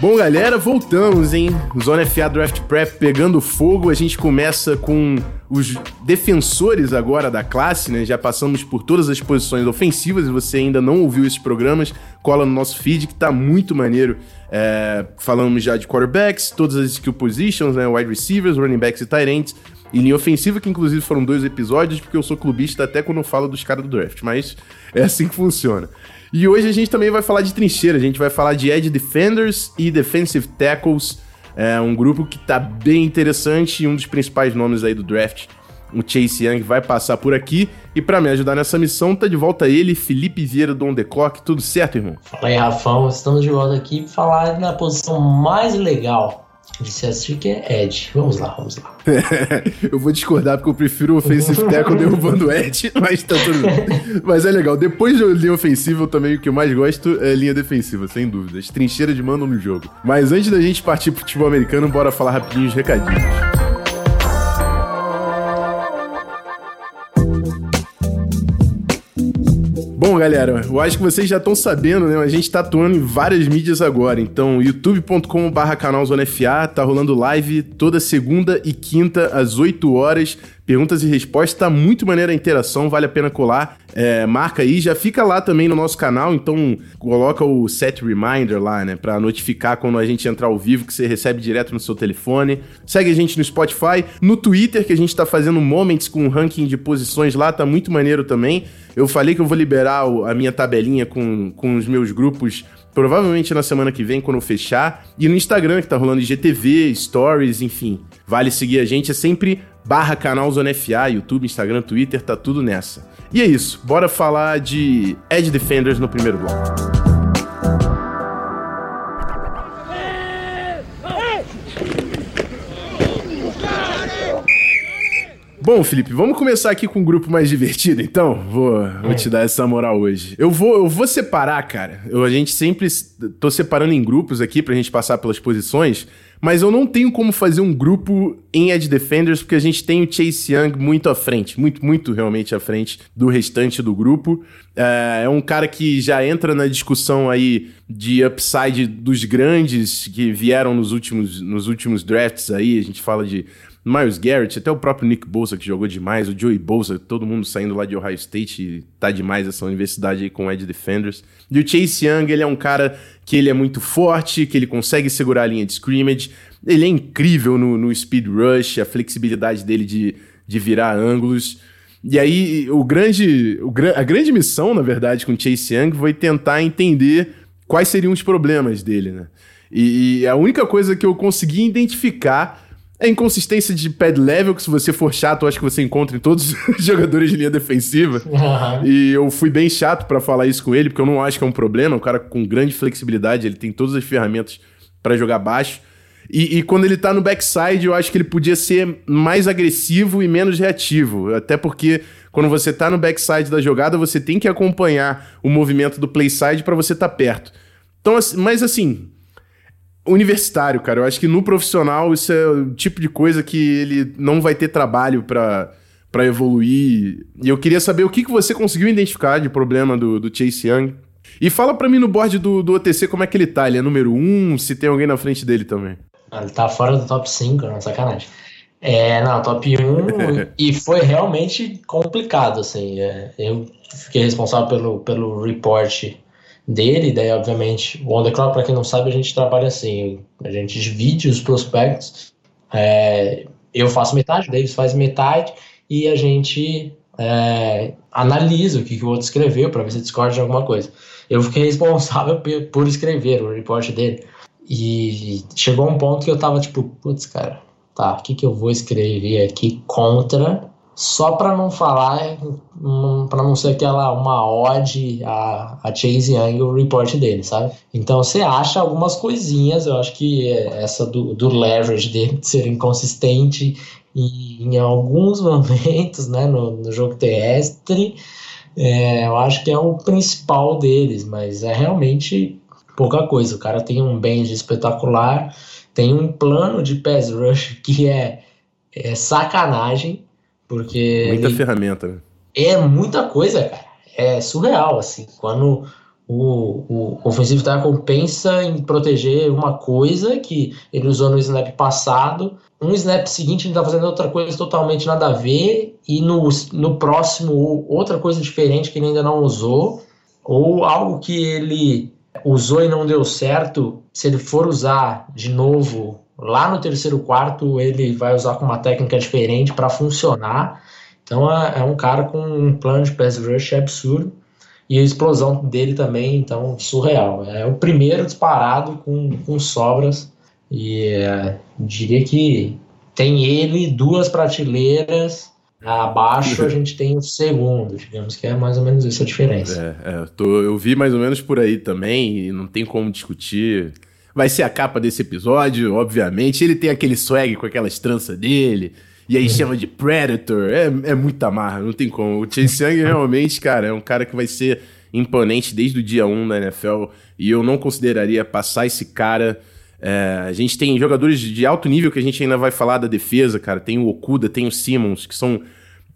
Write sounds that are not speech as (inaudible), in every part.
Bom, galera, voltamos, hein? Zona FA Draft Prep pegando fogo. A gente começa com os defensores agora da classe, né? Já passamos por todas as posições ofensivas e você ainda não ouviu esses programas, cola no nosso feed que tá muito maneiro. É, falamos já de quarterbacks, todas as skill positions, né? Wide receivers, running backs e tight ends. E linha ofensiva, que inclusive foram dois episódios, porque eu sou clubista até quando eu falo dos caras do draft, mas é assim que funciona. E hoje a gente também vai falar de trincheira, a gente vai falar de edge defenders e defensive tackles, é um grupo que tá bem interessante e um dos principais nomes aí do draft, o Chase Young, vai passar por aqui. E para me ajudar nessa missão, tá de volta ele, Felipe Vieira do On The Clock. Tudo certo, irmão? Fala aí, Rafão. Estamos de volta aqui para falar na posição mais legal de se assistir, que é Ed. Vamos lá, vamos lá. (laughs) eu vou discordar porque eu prefiro o Offensive Tackle derrubando Ed, (laughs) mas tá tudo bem. Mas é legal. Depois de linha ofensiva, também o que eu mais gosto é linha defensiva, sem dúvida. As trincheiras de mando no jogo. Mas antes da gente partir pro futebol americano, bora falar rapidinho os recadinhos. Bom, galera, eu acho que vocês já estão sabendo, né? A gente tá atuando em várias mídias agora. Então, youtube.com/barra canal Zona FA, tá rolando live toda segunda e quinta às 8 horas perguntas e respostas, tá muito maneira a interação, vale a pena colar. É, marca aí, já fica lá também no nosso canal, então coloca o set reminder lá, né, para notificar quando a gente entrar ao vivo que você recebe direto no seu telefone. Segue a gente no Spotify, no Twitter que a gente tá fazendo moments com ranking de posições lá, tá muito maneiro também. Eu falei que eu vou liberar a minha tabelinha com, com os meus grupos provavelmente na semana que vem, quando eu fechar. E no Instagram, que tá rolando IGTV, Stories, enfim. Vale seguir a gente, é sempre barra canal Zona FA, YouTube, Instagram, Twitter, tá tudo nessa. E é isso, bora falar de Edge Defenders no primeiro bloco. Bom, Felipe, vamos começar aqui com um grupo mais divertido, então? Vou, vou te dar essa moral hoje. Eu vou, eu vou separar, cara. Eu, a gente sempre tô separando em grupos aqui pra gente passar pelas posições, mas eu não tenho como fazer um grupo em Edge Defenders porque a gente tem o Chase Young muito à frente, muito, muito realmente à frente do restante do grupo. É, é um cara que já entra na discussão aí de upside dos grandes que vieram nos últimos, nos últimos drafts aí. A gente fala de Miles Garrett, até o próprio Nick Bolsa que jogou demais, o Joey Bolsa, todo mundo saindo lá de Ohio State tá demais essa universidade aí com Edge Defenders. E o Chase Young, ele é um cara que ele é muito forte, que ele consegue segurar a linha de scrimmage, ele é incrível no, no speed rush, a flexibilidade dele de, de virar ângulos. E aí, o grande, o, a grande missão, na verdade, com o Chase Young foi tentar entender quais seriam os problemas dele, né? E, e a única coisa que eu consegui identificar é inconsistência de pad level, que se você for chato, eu acho que você encontra em todos (laughs) os jogadores de linha defensiva. Uhum. E eu fui bem chato para falar isso com ele, porque eu não acho que é um problema. Um cara com grande flexibilidade, ele tem todas as ferramentas para jogar baixo. E, e, quando ele tá no backside, eu acho que ele podia ser mais agressivo e menos reativo. Até porque quando você tá no backside da jogada, você tem que acompanhar o movimento do playside para você estar tá perto. Então, mas assim, universitário, cara. Eu acho que no profissional isso é o tipo de coisa que ele não vai ter trabalho para para evoluir. E eu queria saber o que, que você conseguiu identificar de problema do, do Chase Young. E fala para mim no board do, do OTC como é que ele tá. Ele é número 1, um, se tem alguém na frente dele também. Ah, ele tá fora do top 5, não, sacanagem. É, não, top 1 (laughs) e foi realmente complicado, assim. É, eu fiquei responsável pelo, pelo report dele, daí obviamente o on the clock, para quem não sabe, a gente trabalha assim, a gente divide os prospectos, é, eu faço metade, o Davis faz metade e a gente é, analisa o que, que o outro escreveu para ver se discorda de alguma coisa. Eu fiquei responsável por escrever o report dele e chegou um ponto que eu tava tipo, putz, cara, tá, o que, que eu vou escrever aqui contra só para não falar, para não ser aquela uma ode a, a Chase Young o report dele, sabe? Então você acha algumas coisinhas, eu acho que essa do, do leverage dele de ser inconsistente em, em alguns (laughs) momentos, né, no, no jogo terrestre, é, eu acho que é o principal deles, mas é realmente pouca coisa. O cara tem um bench espetacular, tem um plano de pass rush que é, é sacanagem, porque... Muita ele, ferramenta, né? É muita coisa, cara. É surreal, assim. Quando o, o ofensivo tackle pensa em proteger uma coisa que ele usou no snap passado, um snap seguinte ele está fazendo outra coisa totalmente nada a ver, e no, no próximo outra coisa diferente que ele ainda não usou, ou algo que ele usou e não deu certo, se ele for usar de novo lá no terceiro quarto, ele vai usar com uma técnica diferente para funcionar. Então é, é, um cara com um plano de pass rush absurdo e a explosão dele também, então, surreal. É o primeiro disparado com, com sobras e é, diria que tem ele, duas prateleiras Abaixo a gente tem o segundo, digamos que é mais ou menos isso a diferença. É, é, tô, eu vi mais ou menos por aí também, e não tem como discutir. Vai ser a capa desse episódio, obviamente. Ele tem aquele swag com aquelas tranças dele, e aí chama de Predator. É, é muita marra, não tem como. O Chase Young (laughs) realmente, cara, é um cara que vai ser imponente desde o dia 1 da NFL, e eu não consideraria passar esse cara. É, a gente tem jogadores de alto nível que a gente ainda vai falar da defesa, cara. Tem o Okuda, tem o Simmons, que são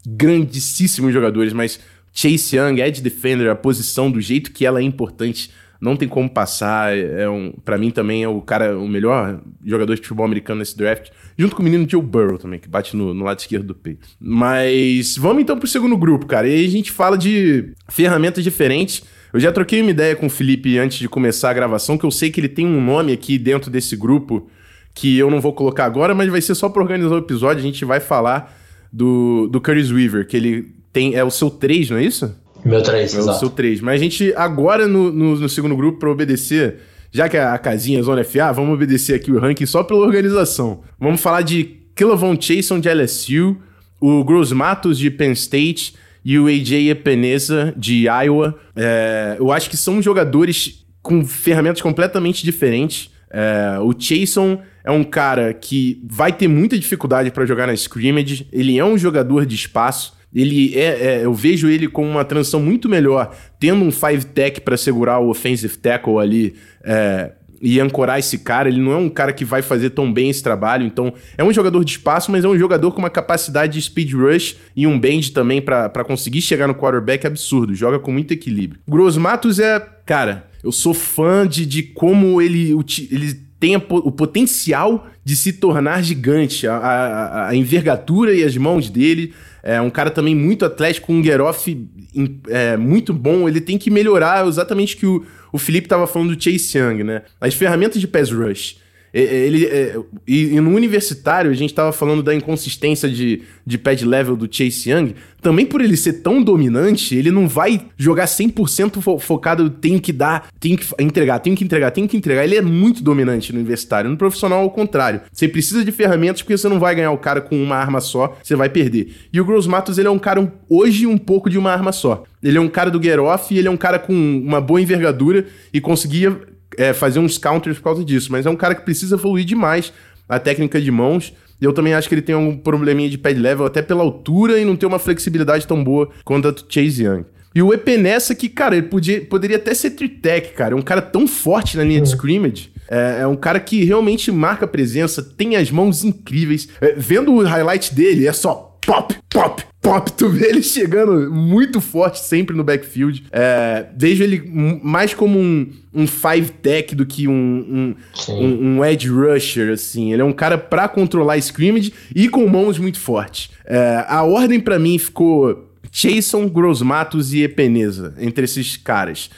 grandíssimos jogadores, mas Chase Young, Edge Defender, a posição do jeito que ela é importante, não tem como passar. É um, para mim também é o cara, o melhor jogador de futebol americano nesse draft, junto com o menino Joe Burrow também, que bate no, no lado esquerdo do peito. Mas vamos então pro segundo grupo, cara. E aí a gente fala de ferramentas diferentes. Eu já troquei uma ideia com o Felipe antes de começar a gravação, que eu sei que ele tem um nome aqui dentro desse grupo que eu não vou colocar agora, mas vai ser só para organizar o episódio. A gente vai falar do, do Curtis Weaver, que ele tem. É o seu 3, não é isso? Meu 3, é exato. o seu 3. Mas a gente, agora no, no, no segundo grupo, para obedecer, já que a, a casinha é Zona FA, vamos obedecer aqui o ranking só pela organização. Vamos falar de Killavon Chason de LSU, o Gross Matos de Penn State e o AJ Epeneza de Iowa. É, eu acho que são jogadores com ferramentas completamente diferentes. É, o Chason é um cara que vai ter muita dificuldade para jogar na scrimmage. Ele é um jogador de espaço. Ele é, é, eu vejo ele com uma transição muito melhor, tendo um five tech para segurar o offensive tackle ali é, e ancorar esse cara. Ele não é um cara que vai fazer tão bem esse trabalho. Então, é um jogador de espaço, mas é um jogador com uma capacidade de speed rush e um bend também para conseguir chegar no quarterback absurdo. Joga com muito equilíbrio. Gross Matos é, cara, eu sou fã de, de como ele, ele tem o potencial de se tornar gigante. A, a, a, envergadura e as mãos dele. É um cara também muito atlético, um get off é, muito bom. Ele tem que melhorar exatamente que o, o Felipe estava falando do Chase Young, né? As ferramentas de pass rush. Ele, é, e, e, no universitário, a gente estava falando da inconsistência de, de pad level do Chase Young. Também por ele ser tão dominante, ele não vai jogar 100% fo focado, tem que dar, tem que entregar, tem que entregar, tem que entregar. Ele é muito dominante no universitário. No profissional, ao contrário. Você precisa de ferramentas porque você não vai ganhar o cara com uma arma só, você vai perder. E o Gross Matos, ele é um cara hoje um pouco de uma arma só. Ele é um cara do get off e ele é um cara com uma boa envergadura e conseguia é, fazer uns counters por causa disso, mas é um cara que precisa evoluir demais a técnica de mãos. E eu também acho que ele tem um probleminha de pad level, até pela altura e não ter uma flexibilidade tão boa quanto a do Chase Young. E o Epenessa, que, cara, ele podia, poderia até ser tritec, cara. É um cara tão forte na linha de uhum. scrimmage. É, é, um cara que realmente marca presença, tem as mãos incríveis. É, vendo o highlight dele, é só pop, pop, pop. Tu vê ele chegando muito forte sempre no backfield. É, vejo ele mais como um, um five tech do que um, um, um, um, edge rusher, assim. Ele é um cara pra controlar scrimmage e com mãos muito fortes. É, a ordem para mim ficou Jason, Grosmatos e Epeneza entre esses caras.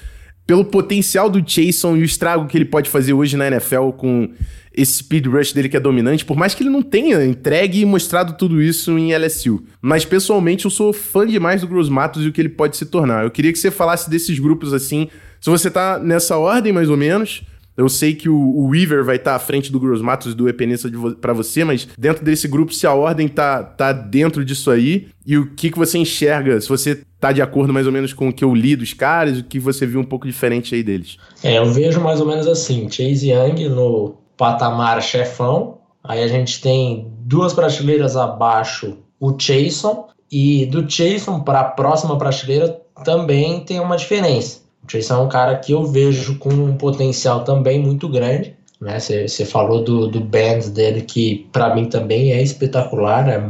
Pelo potencial do Jason e o estrago que ele pode fazer hoje na NFL com esse speed rush dele que é dominante, por mais que ele não tenha entregue e mostrado tudo isso em LSU. Mas pessoalmente eu sou fã demais do Gross Matos e o que ele pode se tornar. Eu queria que você falasse desses grupos assim, se você tá nessa ordem mais ou menos. Eu sei que o, o Weaver vai estar tá à frente do Gross Matos e do Epenesa vo para você, mas dentro desse grupo, se a ordem tá, tá dentro disso aí, e o que, que você enxerga, se você tá de acordo mais ou menos com o que eu li dos caras, o que você viu um pouco diferente aí deles. É, eu vejo mais ou menos assim, Chase Young no patamar chefão. Aí a gente tem duas prateleiras abaixo o Jason. E do Jason para a próxima prateleira também tem uma diferença. O Jason é um cara que eu vejo com um potencial também muito grande. né? Você falou do, do band dele, que para mim também é espetacular, é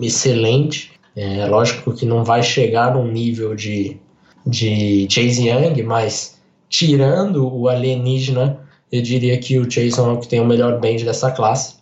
excelente. É lógico que não vai chegar no nível de, de Chase Young, mas tirando o alienígena, eu diria que o Jason é o que tem o melhor band dessa classe.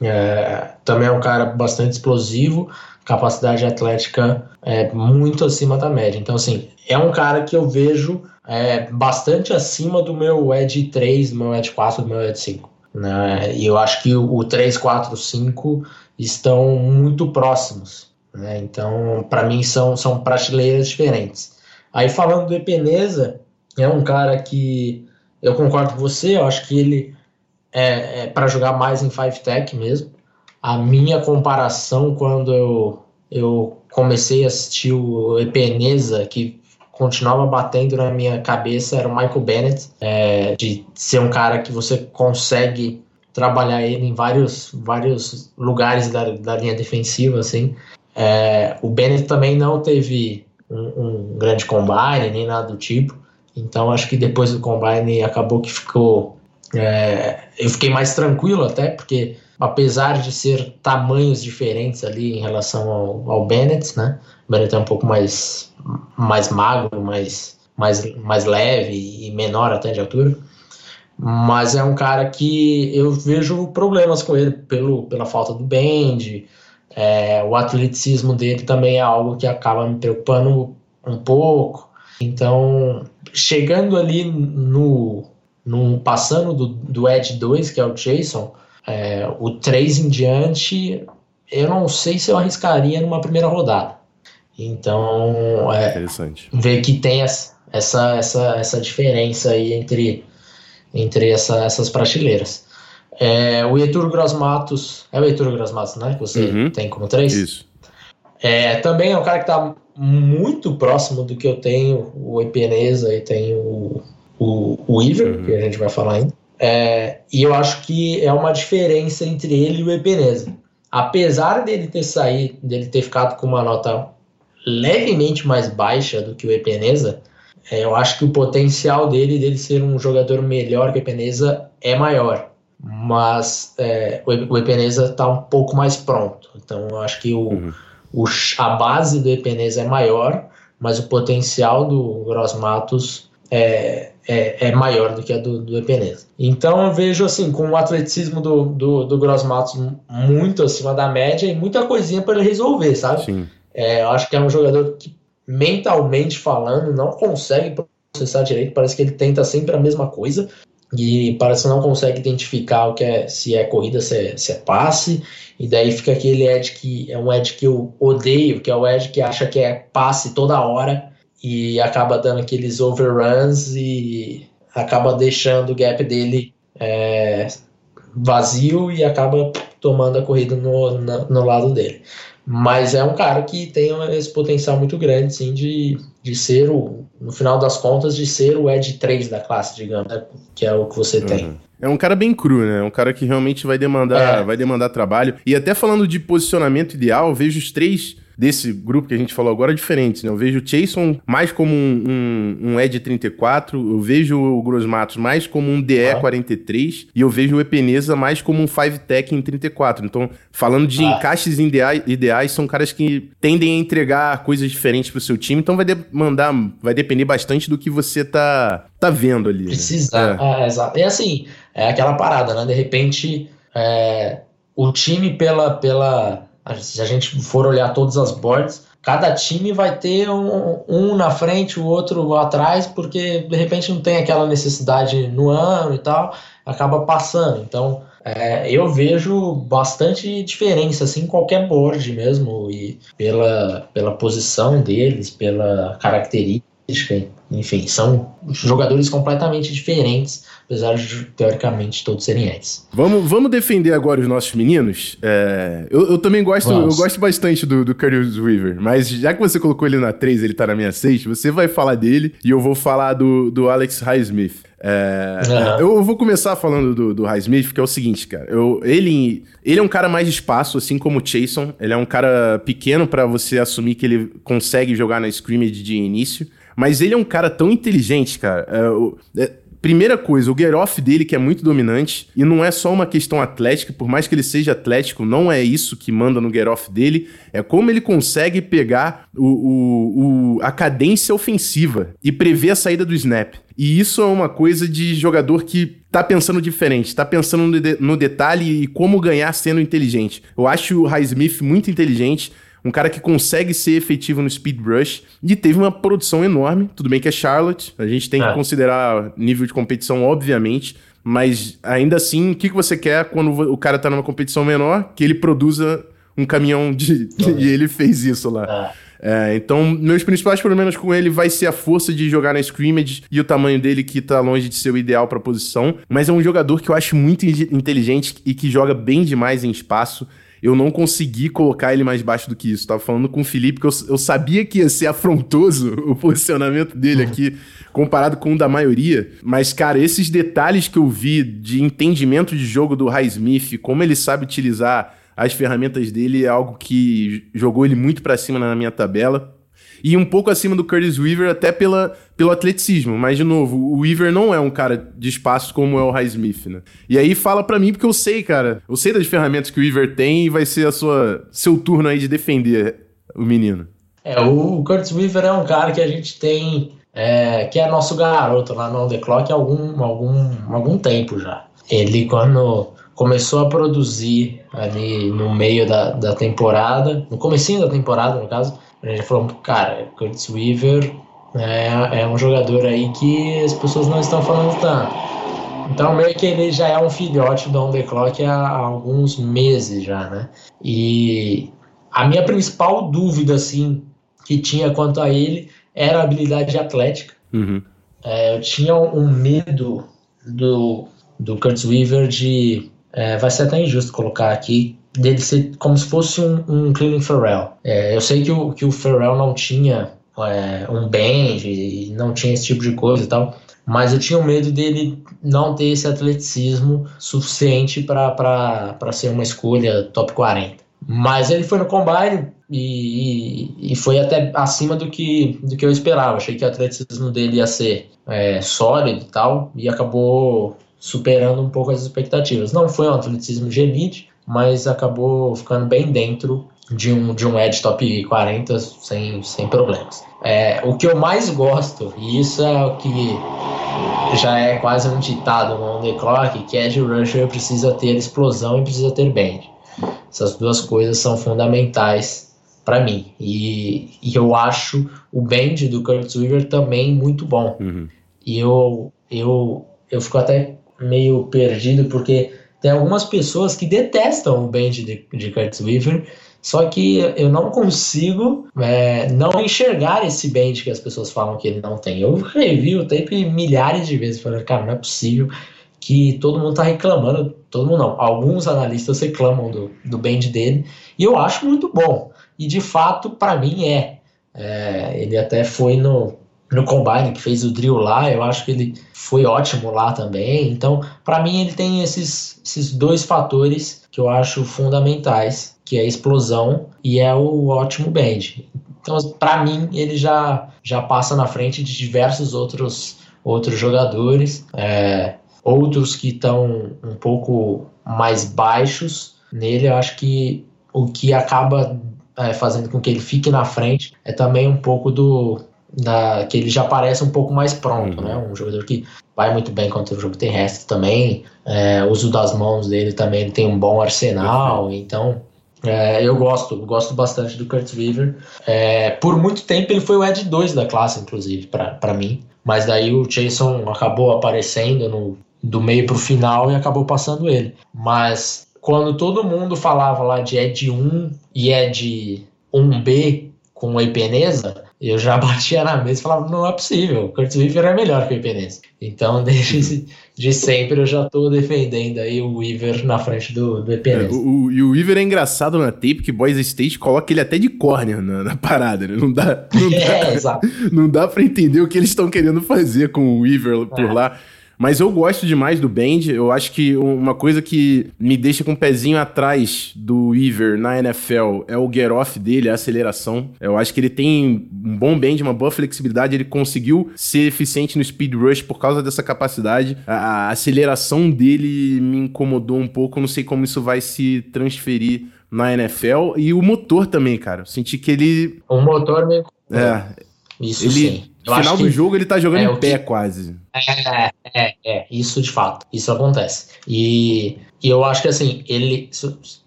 É, também é um cara bastante explosivo, capacidade atlética é muito acima da média. Então, assim, é um cara que eu vejo é, bastante acima do meu Edge 3, do meu Edge 4, do meu Edge 5. Né? E eu acho que o 3, 4, 5 estão muito próximos. Né? Então, para mim, são, são prateleiras diferentes. Aí, falando do Epeneza, é um cara que eu concordo com você, eu acho que ele é, é para jogar mais em 5 Tech mesmo. A minha comparação quando eu, eu comecei a assistir o Epeneza, que continuava batendo na minha cabeça era o Michael Bennett, é, de ser um cara que você consegue trabalhar ele em vários, vários lugares da, da linha defensiva, assim. É, o Bennett também não teve um, um, grande combine, nem nada do tipo, então acho que depois do combine acabou que ficou... É, eu fiquei mais tranquilo até, porque apesar de ser tamanhos diferentes ali em relação ao, ao Bennett, né? O Bennett é um pouco mais, mais magro, mais, mais, mais leve e menor até de altura. Mas é um cara que eu vejo problemas com ele pelo, pela falta do bend. É, o atleticismo dele também é algo que acaba me preocupando um pouco. Então, chegando ali no, no passando do, do Edge 2, que é o Jason, é, o 3 em diante, eu não sei se eu arriscaria numa primeira rodada. Então, é, Interessante. ver que tem essa, essa, essa, essa diferença aí entre, entre essa, essas prateleiras. É, o Heitor Grosmatos, é o Heitor Grosmatos, né? Que você uhum. tem como 3? Isso. É, também é um cara que está muito próximo do que eu tenho, o Epeneza e tem o, o, o Iver, uhum. que a gente vai falar ainda. É, e eu acho que é uma diferença entre ele e o Ebeneza. Apesar dele ter saído, dele ter ficado com uma nota levemente mais baixa do que o Epeneza, é, eu acho que o potencial dele, dele ser um jogador melhor que o Epeneza, é maior. Mas é, o Epeneza está um pouco mais pronto. Então eu acho que o, uhum. o, a base do Epeneza é maior, mas o potencial do Gross Matos é, é, é, maior do que a do, do Epeneza. Então eu vejo assim, com o atleticismo do, do, do Gross Matos muito acima da média e muita coisinha para ele resolver, sabe? Sim. É, eu acho que é um jogador que, mentalmente falando, não consegue processar direito, parece que ele tenta sempre a mesma coisa. E parece que não consegue identificar o que é, se é corrida, se é, se é passe, e daí fica aquele Ed que é um Ed que eu odeio, que é o Ed que acha que é passe toda hora, e acaba dando aqueles overruns e acaba deixando o gap dele é, vazio e acaba tomando a corrida no, no, no, lado dele. Mas é um cara que tem esse potencial muito grande, sim, de, de ser o, no final das contas, de ser o Edge 3 da classe, digamos, né? que é o que você uhum. tem. É um cara bem cru, né? É um cara que realmente vai demandar, é. vai demandar trabalho. E até falando de posicionamento ideal, vejo os três desse grupo que a gente falou agora diferentes, né? Eu vejo o Jason mais como um, um, um Ed 34, eu vejo o Grosmatos mais como um DE 43 ah. e eu vejo o Epeneza mais como um 5 Tech em 34. Então, falando de ah. encaixes ideais, ideais, são caras que tendem a entregar coisas diferentes pro seu time, então vai demandar, vai depender bastante do que você tá, tá vendo ali. Né? Precisa, né? é. é, exato. E assim, é aquela parada, né? De repente, é, o time pela, pela se a gente for olhar todas as boards, cada time vai ter um, um, na frente, o outro atrás, porque de repente não tem aquela necessidade no ano e tal, acaba passando. Então, é, eu vejo bastante diferença assim, em qualquer board mesmo, e pela, pela posição deles, pela característica enfim, são jogadores completamente diferentes, apesar de, teoricamente, todos serem Eds. Vamos, vamos defender agora os nossos meninos. É, eu, eu, também gosto, eu gosto bastante do, do Curtis Weaver, mas já que você colocou ele na 3, ele tá na minha 6, você vai falar dele e eu vou falar do, do Alex Highsmith. É, uhum. Eu vou começar falando do, do Highsmith, que é o seguinte, cara. Eu, ele, ele é um cara mais de espaço, assim como o Chason. Ele é um cara pequeno para você assumir que ele consegue jogar na scrimmage de início. Mas ele é um cara tão inteligente, cara. É, é, Primeira coisa, o get-off dele que é muito dominante, e não é só uma questão atlética, por mais que ele seja atlético, não é isso que manda no get-off dele, é como ele consegue pegar o, o, o, a cadência ofensiva e prever a saída do snap. E isso é uma coisa de jogador que tá pensando diferente, tá pensando no, de, no detalhe e como ganhar sendo inteligente. Eu acho o Highsmith muito inteligente, um cara que consegue ser efetivo no speed rush e teve uma produção enorme. Tudo bem que é Charlotte, a gente tem é. que considerar nível de competição, obviamente, mas ainda assim, o que, que você quer quando o cara tá numa competição menor? Que ele produza um caminhão de. (laughs) e ele fez isso lá. É. É, então, meus principais problemas com ele vai ser a força de jogar na scrimmage e o tamanho dele que tá longe de ser o ideal pra posição. Mas é um jogador que eu acho muito inteligente e que joga bem demais em espaço eu não consegui colocar ele mais baixo do que isso. Tava falando com o Felipe que eu, eu sabia que ia ser afrontoso (laughs) o posicionamento dele aqui, comparado com o da maioria. Mas, cara, esses detalhes que eu vi de entendimento de jogo do Highsmith, como ele sabe utilizar as ferramentas dele, é algo que jogou ele muito para cima na minha tabela e um pouco acima do Curtis Weaver até pela, pelo atleticismo. Mas, de novo, o Weaver não é um cara de espaço como é o Highsmith, né? E aí fala para mim, porque eu sei, cara, eu sei das ferramentas que o Weaver tem e vai ser a sua, seu turno aí de defender o menino. É, o Curtis Weaver é um cara que a gente tem, é, que é nosso garoto lá no On The Clock há algum, algum, algum tempo já. Ele, quando começou a produzir ali no meio da, da temporada, no comecinho da temporada, no caso, a gente falou, cara, Curtis Weaver é, é um jogador aí que as pessoas não estão falando tanto. Então, meio que ele já é um filhote do On The Clock há, há alguns meses já, né? E a minha principal dúvida, assim, que tinha quanto a ele era a habilidade atlética. Uhum. É, eu tinha um medo do, do Curtis Weaver de. É, vai ser até injusto colocar aqui, dele ser como se fosse um, um Cleveland Farrell. É, eu sei que o, que o Farrell não tinha é, um bend, não tinha esse tipo de coisa e tal, mas eu tinha medo dele não ter esse atleticismo suficiente para ser uma escolha top 40. Mas ele foi no combine e, e, e, foi até acima do que, do que eu esperava. Achei que o atleticismo dele ia ser é, sólido e tal, e acabou superando um pouco as expectativas. Não foi um atleticismo de elite, mas acabou ficando bem dentro de um, de um Edge top 40 sem, sem problemas. É, o que eu mais gosto, e isso é o que já é quase um ditado no On The Clock, que Edge Rusher precisa ter explosão e precisa ter bend. Essas duas coisas são fundamentais para mim. E, e, eu acho o bend do Curtis Weaver também muito bom. Uhum. E eu, eu, eu fico até meio perdido porque tem algumas pessoas que detestam o band de, de Curtis Weaver, só que eu não consigo é, não enxergar esse band que as pessoas falam que ele não tem. Eu revi o tape milhares de vezes, falando, cara, não é possível que todo mundo tá reclamando, todo mundo não, alguns analistas reclamam do, do band dele, e eu acho muito bom. E de fato, para mim é. é. Ele até foi no, no Combine, que fez o drill lá, eu acho que ele foi ótimo lá também. Então, para mim, ele tem esses, esses dois fatores que eu acho fundamentais, que é a explosão e é o ótimo bend. Então, para mim, ele já, já passa na frente de diversos outros, outros jogadores, é, outros que estão um pouco mais baixos nele. Eu acho que o que acaba é, fazendo com que ele fique na frente é também um pouco do que ele já parece um pouco mais pronto, uhum. né? Um jogador que vai muito bem contra o jogo terrestre também. É, uso das mãos dele também ele tem um bom arsenal, então é, eu gosto, gosto bastante do Kurt Weaver. É, por muito tempo ele foi o Ed 2 da classe, inclusive, para mim. Mas daí o Jason acabou aparecendo no, do meio para o final e acabou passando ele. Mas quando todo mundo falava lá de Ed 1 e Ed 1B com o Ipeneza, eu já (laughs) batia na mesa e falava, não é possível, o Curtis Weaver é melhor que o Ipenez. Então, (laughs) desde de sempre, eu já estou defendendo aí o Weaver na frente do, do Ipenez. É, o, e o Weaver é engraçado na tape que Boys State coloca ele até de corner na, na parada, né? Não dá, (laughs) não dá, é, não dá pra entender o que eles estão querendo fazer com o Weaver por é. lá. Mas eu gosto demais do Bend. Eu acho que uma coisa que me deixa com o um pezinho atrás do Weaver na NFL é o get off dele, a aceleração. Eu acho que ele tem um bom bend, uma boa flexibilidade. Ele conseguiu ser eficiente no speed rush por causa dessa capacidade. A, a aceleração dele me incomodou um pouco. Eu não sei como isso vai se transferir na NFL. E o motor também, cara. Eu senti que ele. O motor me. É. Isso ele, sim. No final do jogo ele tá jogando é, em pé que... quase. É, é, é, isso de fato, isso acontece. E, e eu acho que assim, ele,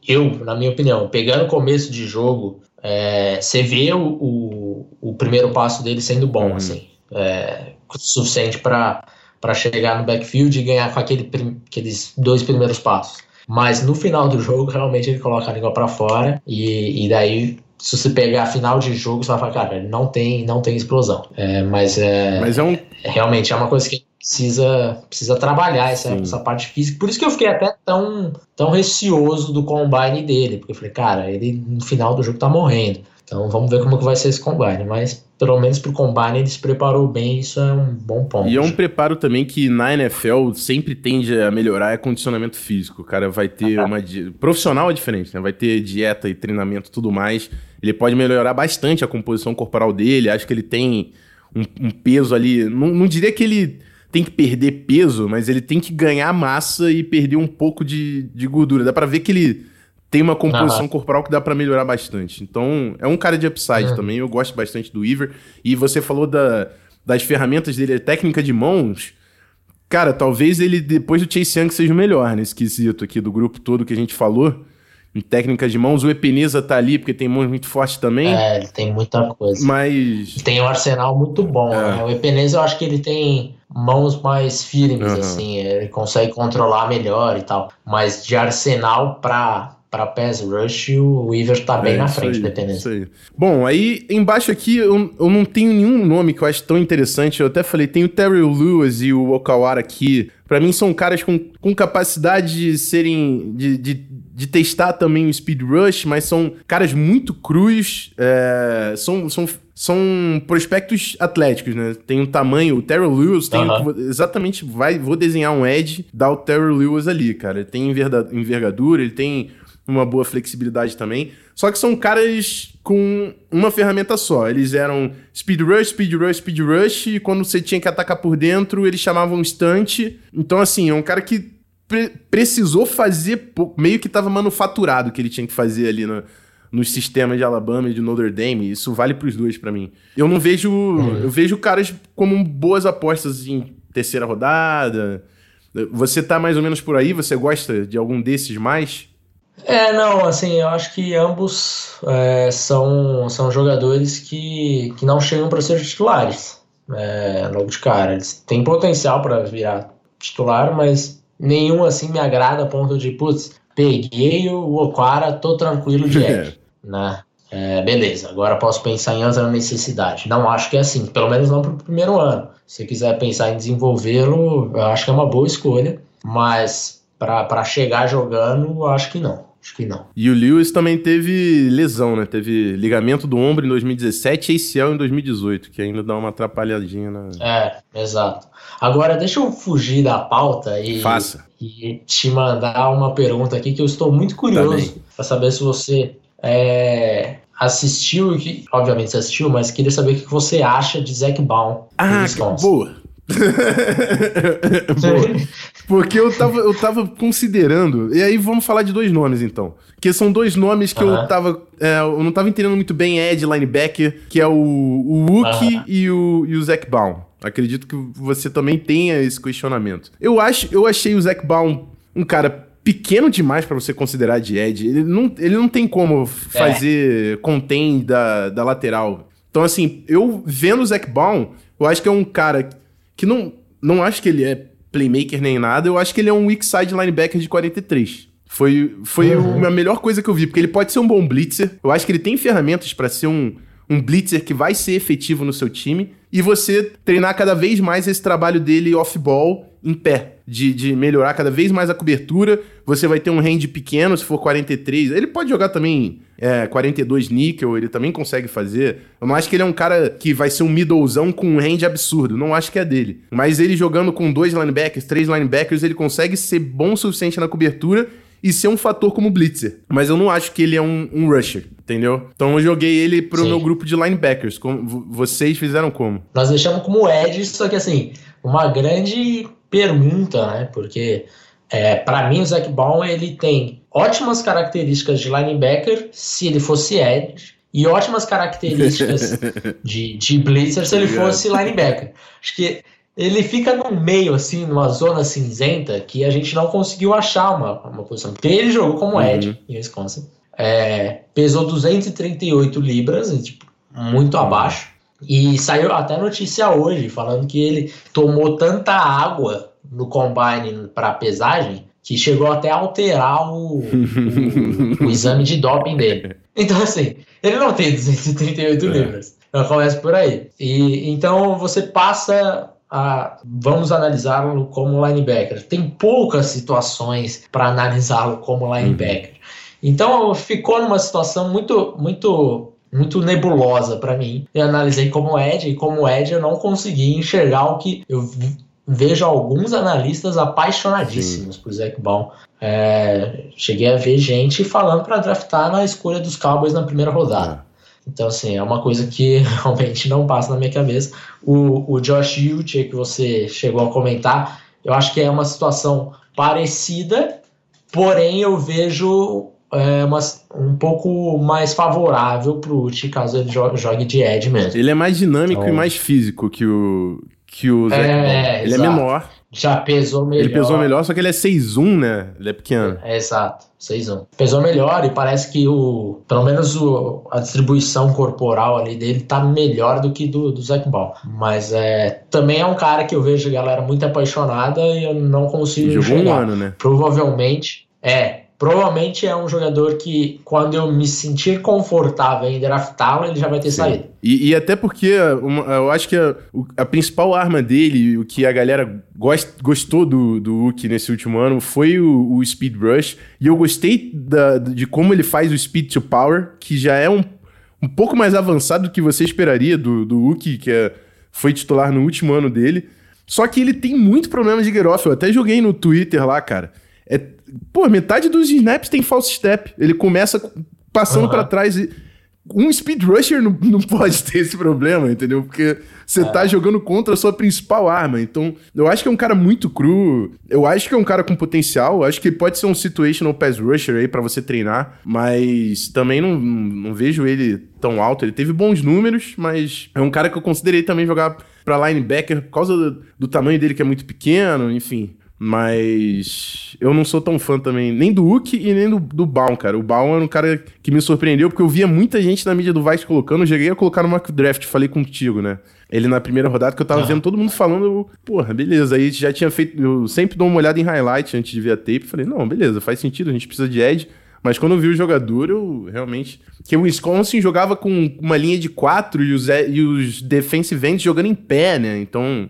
eu, na minha opinião, pegando o começo de jogo, é, você vê o, o, o, primeiro passo dele sendo bom, uhum. assim, é, suficiente para chegar no backfield e ganhar com aquele, aqueles dois primeiros passos. Mas no final do jogo, realmente ele coloca a língua para fora e, e daí se você pegar a final de jogo, você vai falar, cara, não tem, não tem explosão. É, mas é, mas é um... realmente é uma coisa que precisa, precisa trabalhar essa, essa parte física. Por isso que eu fiquei até tão, tão receoso do combine dele, porque eu falei, cara, ele no final do jogo tá morrendo. Então vamos ver como que vai ser esse combine. Mas pelo menos pro combine ele se preparou bem, isso é um bom ponto. E é um preparo também que na NFL sempre tende a melhorar é condicionamento físico. O cara vai ter uma. Profissional é diferente, né? Vai ter dieta e treinamento tudo mais. Ele pode melhorar bastante a composição corporal dele. Acho que ele tem um, um peso ali. Não, não diria que ele tem que perder peso, mas ele tem que ganhar massa e perder um pouco de, de gordura. Dá pra ver que ele tem uma composição corporal que dá para melhorar bastante. Então, é um cara de upside uhum. também. Eu gosto bastante do Weaver. E você falou da, das ferramentas dele, a técnica de mãos. Cara, talvez ele, depois do Chase Young, seja o melhor nesse quesito aqui do grupo todo que a gente falou. Em técnicas de mãos. O Epeneza tá ali, porque tem mãos muito fortes também. É, ele tem muita coisa. Mas. Tem um arsenal muito bom, é. né? O Epeneza eu acho que ele tem mãos mais firmes, uhum. assim. Ele consegue controlar melhor e tal. Mas de arsenal pra para pass rush, o Weaver tá bem é, na frente, aí, dependendo. Isso aí. Bom, aí embaixo aqui eu, eu não tenho nenhum nome que eu acho tão interessante. Eu até falei, tem o Terry Lewis e o Okawara aqui. Para mim são caras com, com capacidade de serem. De, de, de, testar também o speed rush, mas são caras muito crus. É, são, são são prospectos atléticos, né? Tem um tamanho, o Terry Lewis tem exatamente, vai, vou desenhar um edge, dá o Terry Lewis ali, cara. Ele tem envergadura, ele tem uma boa flexibilidade também. Só que são caras com uma ferramenta só. Eles eram speed rush, speed rush, speed rush, e quando você tinha que atacar por dentro, eles chamavam stunt. Então, assim, é um cara que pre precisou fazer, meio que estava manufaturado o que ele tinha que fazer ali no, nos sistemas de Alabama e de Notre Dame. Isso vale para os dois para mim. Eu não vejo, eu vejo caras como boas apostas em terceira rodada. Você tá mais ou menos por aí? Você gosta de algum desses mais? É, não, assim, eu acho que ambos é, são, são jogadores que, que não chegam para ser titulares é, logo de cara. Eles têm potencial para virar titular, mas nenhum assim me agrada a ponto de, putz, peguei o Okwara, tô tranquilo de (laughs) Ed, né? É, beleza, agora posso pensar em outra necessidade. Não acho que é assim, pelo menos não para o primeiro ano. Se quiser pensar em desenvolvê-lo, eu acho que é uma boa escolha, mas para chegar jogando, acho que não. Acho que não. E o Lewis também teve lesão, né? Teve ligamento do ombro em 2017 e ACL em 2018, que ainda dá uma atrapalhadinha na. É, exato. Agora, deixa eu fugir da pauta e, Faça. e te mandar uma pergunta aqui que eu estou muito curioso tá para saber se você é, assistiu, que, obviamente você assistiu, mas queria saber o que você acha de Zac Baum. Ah, boa. (laughs) Porque eu tava, eu tava considerando. E aí vamos falar de dois nomes, então. Que são dois nomes que eu tava. É, eu não tava entendendo muito bem Ed linebacker, que é o, o Wookie e, o, e o Zac Baum. Acredito que você também tenha esse questionamento. Eu acho, eu achei o Zac Baum um cara pequeno demais para você considerar de Ed. Ele não, ele não tem como fazer é. contém da, da lateral. Então, assim, eu vendo o Zac Baum, eu acho que é um cara que não, não acho que ele é playmaker nem nada, eu acho que ele é um weak side linebacker de 43. Foi, foi uhum. a melhor coisa que eu vi, porque ele pode ser um bom blitzer. Eu acho que ele tem ferramentas para ser um, um blitzer que vai ser efetivo no seu time. E você treinar cada vez mais esse trabalho dele off-ball em pé, de, de melhorar cada vez mais a cobertura. Você vai ter um range pequeno, se for 43. Ele pode jogar também é, 42 níquel, ele também consegue fazer. Eu não acho que ele é um cara que vai ser um middlezão com um range absurdo, não acho que é dele. Mas ele jogando com dois linebackers, três linebackers, ele consegue ser bom o suficiente na cobertura e ser um fator como blitzer. Mas eu não acho que ele é um, um rusher, entendeu? Então eu joguei ele pro Sim. meu grupo de linebackers. Como, vocês fizeram como? Nós deixamos como edge, só que assim, uma grande pergunta, né? Porque é, para mim o Zac Baum ele tem ótimas características de linebacker se ele fosse edge e ótimas características (laughs) de, de blitzer se ele fosse linebacker. Acho que ele fica no meio, assim, numa zona cinzenta que a gente não conseguiu achar uma, uma posição. Porque ele jogou como uhum. Ed em Wisconsin. É, pesou 238 libras, tipo, muito uhum. abaixo. E saiu até notícia hoje falando que ele tomou tanta água no combine para pesagem que chegou até a alterar o, o, o, (laughs) exame de doping dele. Então, assim, ele não tem 238 é. libras. Então, começa por aí. E então você passa a, vamos analisá-lo como linebacker. Tem poucas situações para analisá-lo como linebacker. Uhum. Então ficou numa situação muito, muito, muito nebulosa para mim. Eu analisei como Ed e como Ed eu não consegui enxergar o que eu vejo alguns analistas apaixonadíssimos Sim. por Zac Baum. É, cheguei a ver gente falando para draftar na escolha dos Cowboys na primeira rodada. É. Então, assim, é uma coisa que (laughs) realmente não passa na minha cabeça. O, o Josh Uche, que você chegou a comentar, eu acho que é uma situação parecida, porém eu vejo é, uma, um pouco mais favorável para o Uche caso ele jogue de Ed mesmo. Ele é mais dinâmico então, e mais físico que o, que o Zach é, Ele é exato. é menor. Já pesou melhor. Ele pesou melhor, só que ele é 6'1, né? Ele é pequeno. É, exato, 6'1. Pesou melhor e parece que o. Pelo menos o, a distribuição corporal ali dele tá melhor do que do, do Zac Ball. Mas é, também é um cara que eu vejo a galera muito apaixonada e eu não consigo. Jogou um ano, né? Provavelmente. É, provavelmente é um jogador que, quando eu me sentir confortável em draftá-lo, ele já vai ter Sim. saído. E, e, até porque uma, eu acho que a, a, principal arma dele, o que a galera gost, gostou do, do Uki nesse último ano, foi o, o Speed Rush. E eu gostei da, de como ele faz o Speed to Power, que já é um, um pouco mais avançado do que você esperaria do, do Uki, que é, foi titular no último ano dele. Só que ele tem muito problema de get off. Eu até joguei no Twitter lá, cara. É, Pô, metade dos snaps tem false step. Ele começa passando uhum. para trás e. Um speed rusher não, não (laughs) pode ter esse problema, entendeu? Porque você é. tá jogando contra a sua principal arma. Então, eu acho que é um cara muito cru. Eu acho que é um cara com potencial. Eu acho que ele pode ser um situational pass rusher aí para você treinar. Mas também não, não, vejo ele tão alto. Ele teve bons números, mas é um cara que eu considerei também jogar para linebacker por causa do, do tamanho dele que é muito pequeno, enfim. Mas eu não sou tão fã também, nem do Uki e nem do, do Baum, cara. O Baum era um cara que me surpreendeu, porque eu via muita gente na mídia do Vice colocando, eu cheguei a colocar no mock draft, falei contigo, né? Ele na primeira rodada, que eu tava ah. vendo todo mundo falando, eu, porra, beleza. Aí já tinha feito. Eu sempre dou uma olhada em highlight antes de ver a tape. Falei, não, beleza, faz sentido, a gente precisa de Edge. Mas quando eu vi o jogador, eu realmente. Que o Wisconsin jogava com uma linha de quatro e os, e os defensive ends jogando em pé, né? Então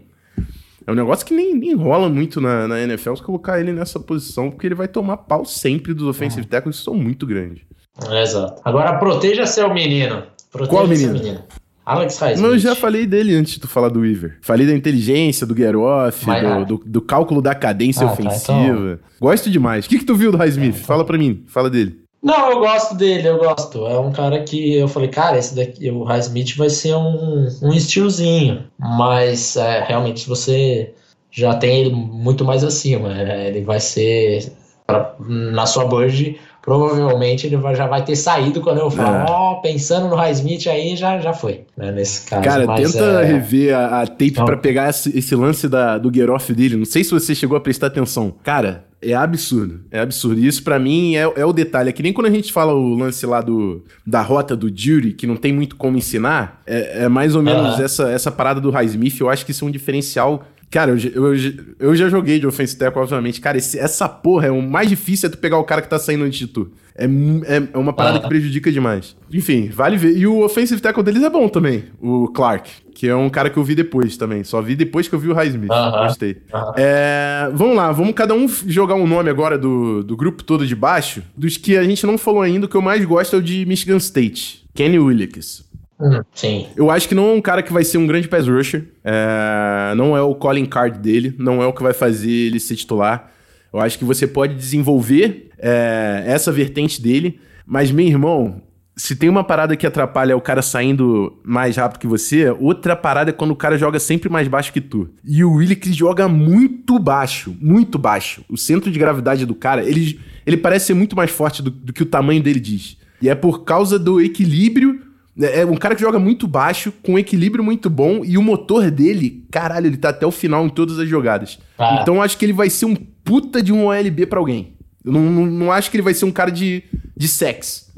é um negócio que nem, nem rola muito na, na NFL se colocar ele nessa posição, porque ele vai tomar pau sempre dos offensive uhum. tackles que são muito grandes. É, exato. Agora proteja seu menino. Proteja Qual menino? menino? Alex Highsmith. Mas eu já falei dele antes de tu falar do Weaver. Falei da inteligência, do get off, do, é. do, do, cálculo da cadência ah, ofensiva. Tá, então... Gosto demais. O que, que tu viu do Highsmith? É, então... Fala pra mim. Fala dele. Não, eu gosto dele, eu gosto. É um cara que eu falei, cara, esse daqui, o Highsmith vai ser um, um estilozinho. Mas é, realmente, se você já tem ele muito mais acima. Né? Ele vai ser, pra, na sua budget, provavelmente ele vai, já vai ter saído quando eu falo, é. ó, é. oh, pensando no Highsmith aí, já, já foi, né, nesse caso. Cara, Mas, tenta é... rever a, a tape então, para pegar esse, esse, lance da, do get off dele. Não sei se você chegou a prestar atenção. Cara, é absurdo, é absurdo. E isso para mim é, é, o detalhe. É que nem quando a gente fala o lance lá do, da rota do Jury, que não tem muito como ensinar, é, é mais ou menos essa, essa parada do Highsmith. Eu acho que isso é um diferencial Cara, eu, eu, eu já joguei de offense tackle, obviamente. Cara, esse, essa porra é o mais difícil é tu pegar o cara que tá saindo antes de tu. É, é, é uma parada ah. que prejudica demais. Enfim, vale ver. E o offensive tackle deles é bom também, o Clark. Que é um cara que eu vi depois também. Só vi depois que eu vi o Highsmith. Uh -huh. Gostei. Uh -huh. é, vamos lá, vamos cada um jogar um nome agora do, do grupo todo de baixo. Dos que a gente não falou ainda, o que eu mais gosto é o de Michigan State. Kenny Willicks. Hum, sim. Eu acho que não é um cara que vai ser um grande pass rusher. É, não é o calling card dele. Não é o que vai fazer ele ser titular. Eu acho que você pode desenvolver é, essa vertente dele. Mas, meu irmão, se tem uma parada que atrapalha o cara saindo mais rápido que você, outra parada é quando o cara joga sempre mais baixo que tu. E o Willick joga muito baixo, muito baixo. O centro de gravidade do cara, ele, ele parece ser muito mais forte do, do que o tamanho dele diz. E é por causa do equilíbrio é, é um cara que joga muito baixo, com um equilíbrio muito bom, e o motor dele, caralho, ele tá até o final em todas as jogadas. Ah. Então acho que ele vai ser um puta de um OLB para alguém. Eu não, não, não, acho que ele vai ser um cara de, de sex.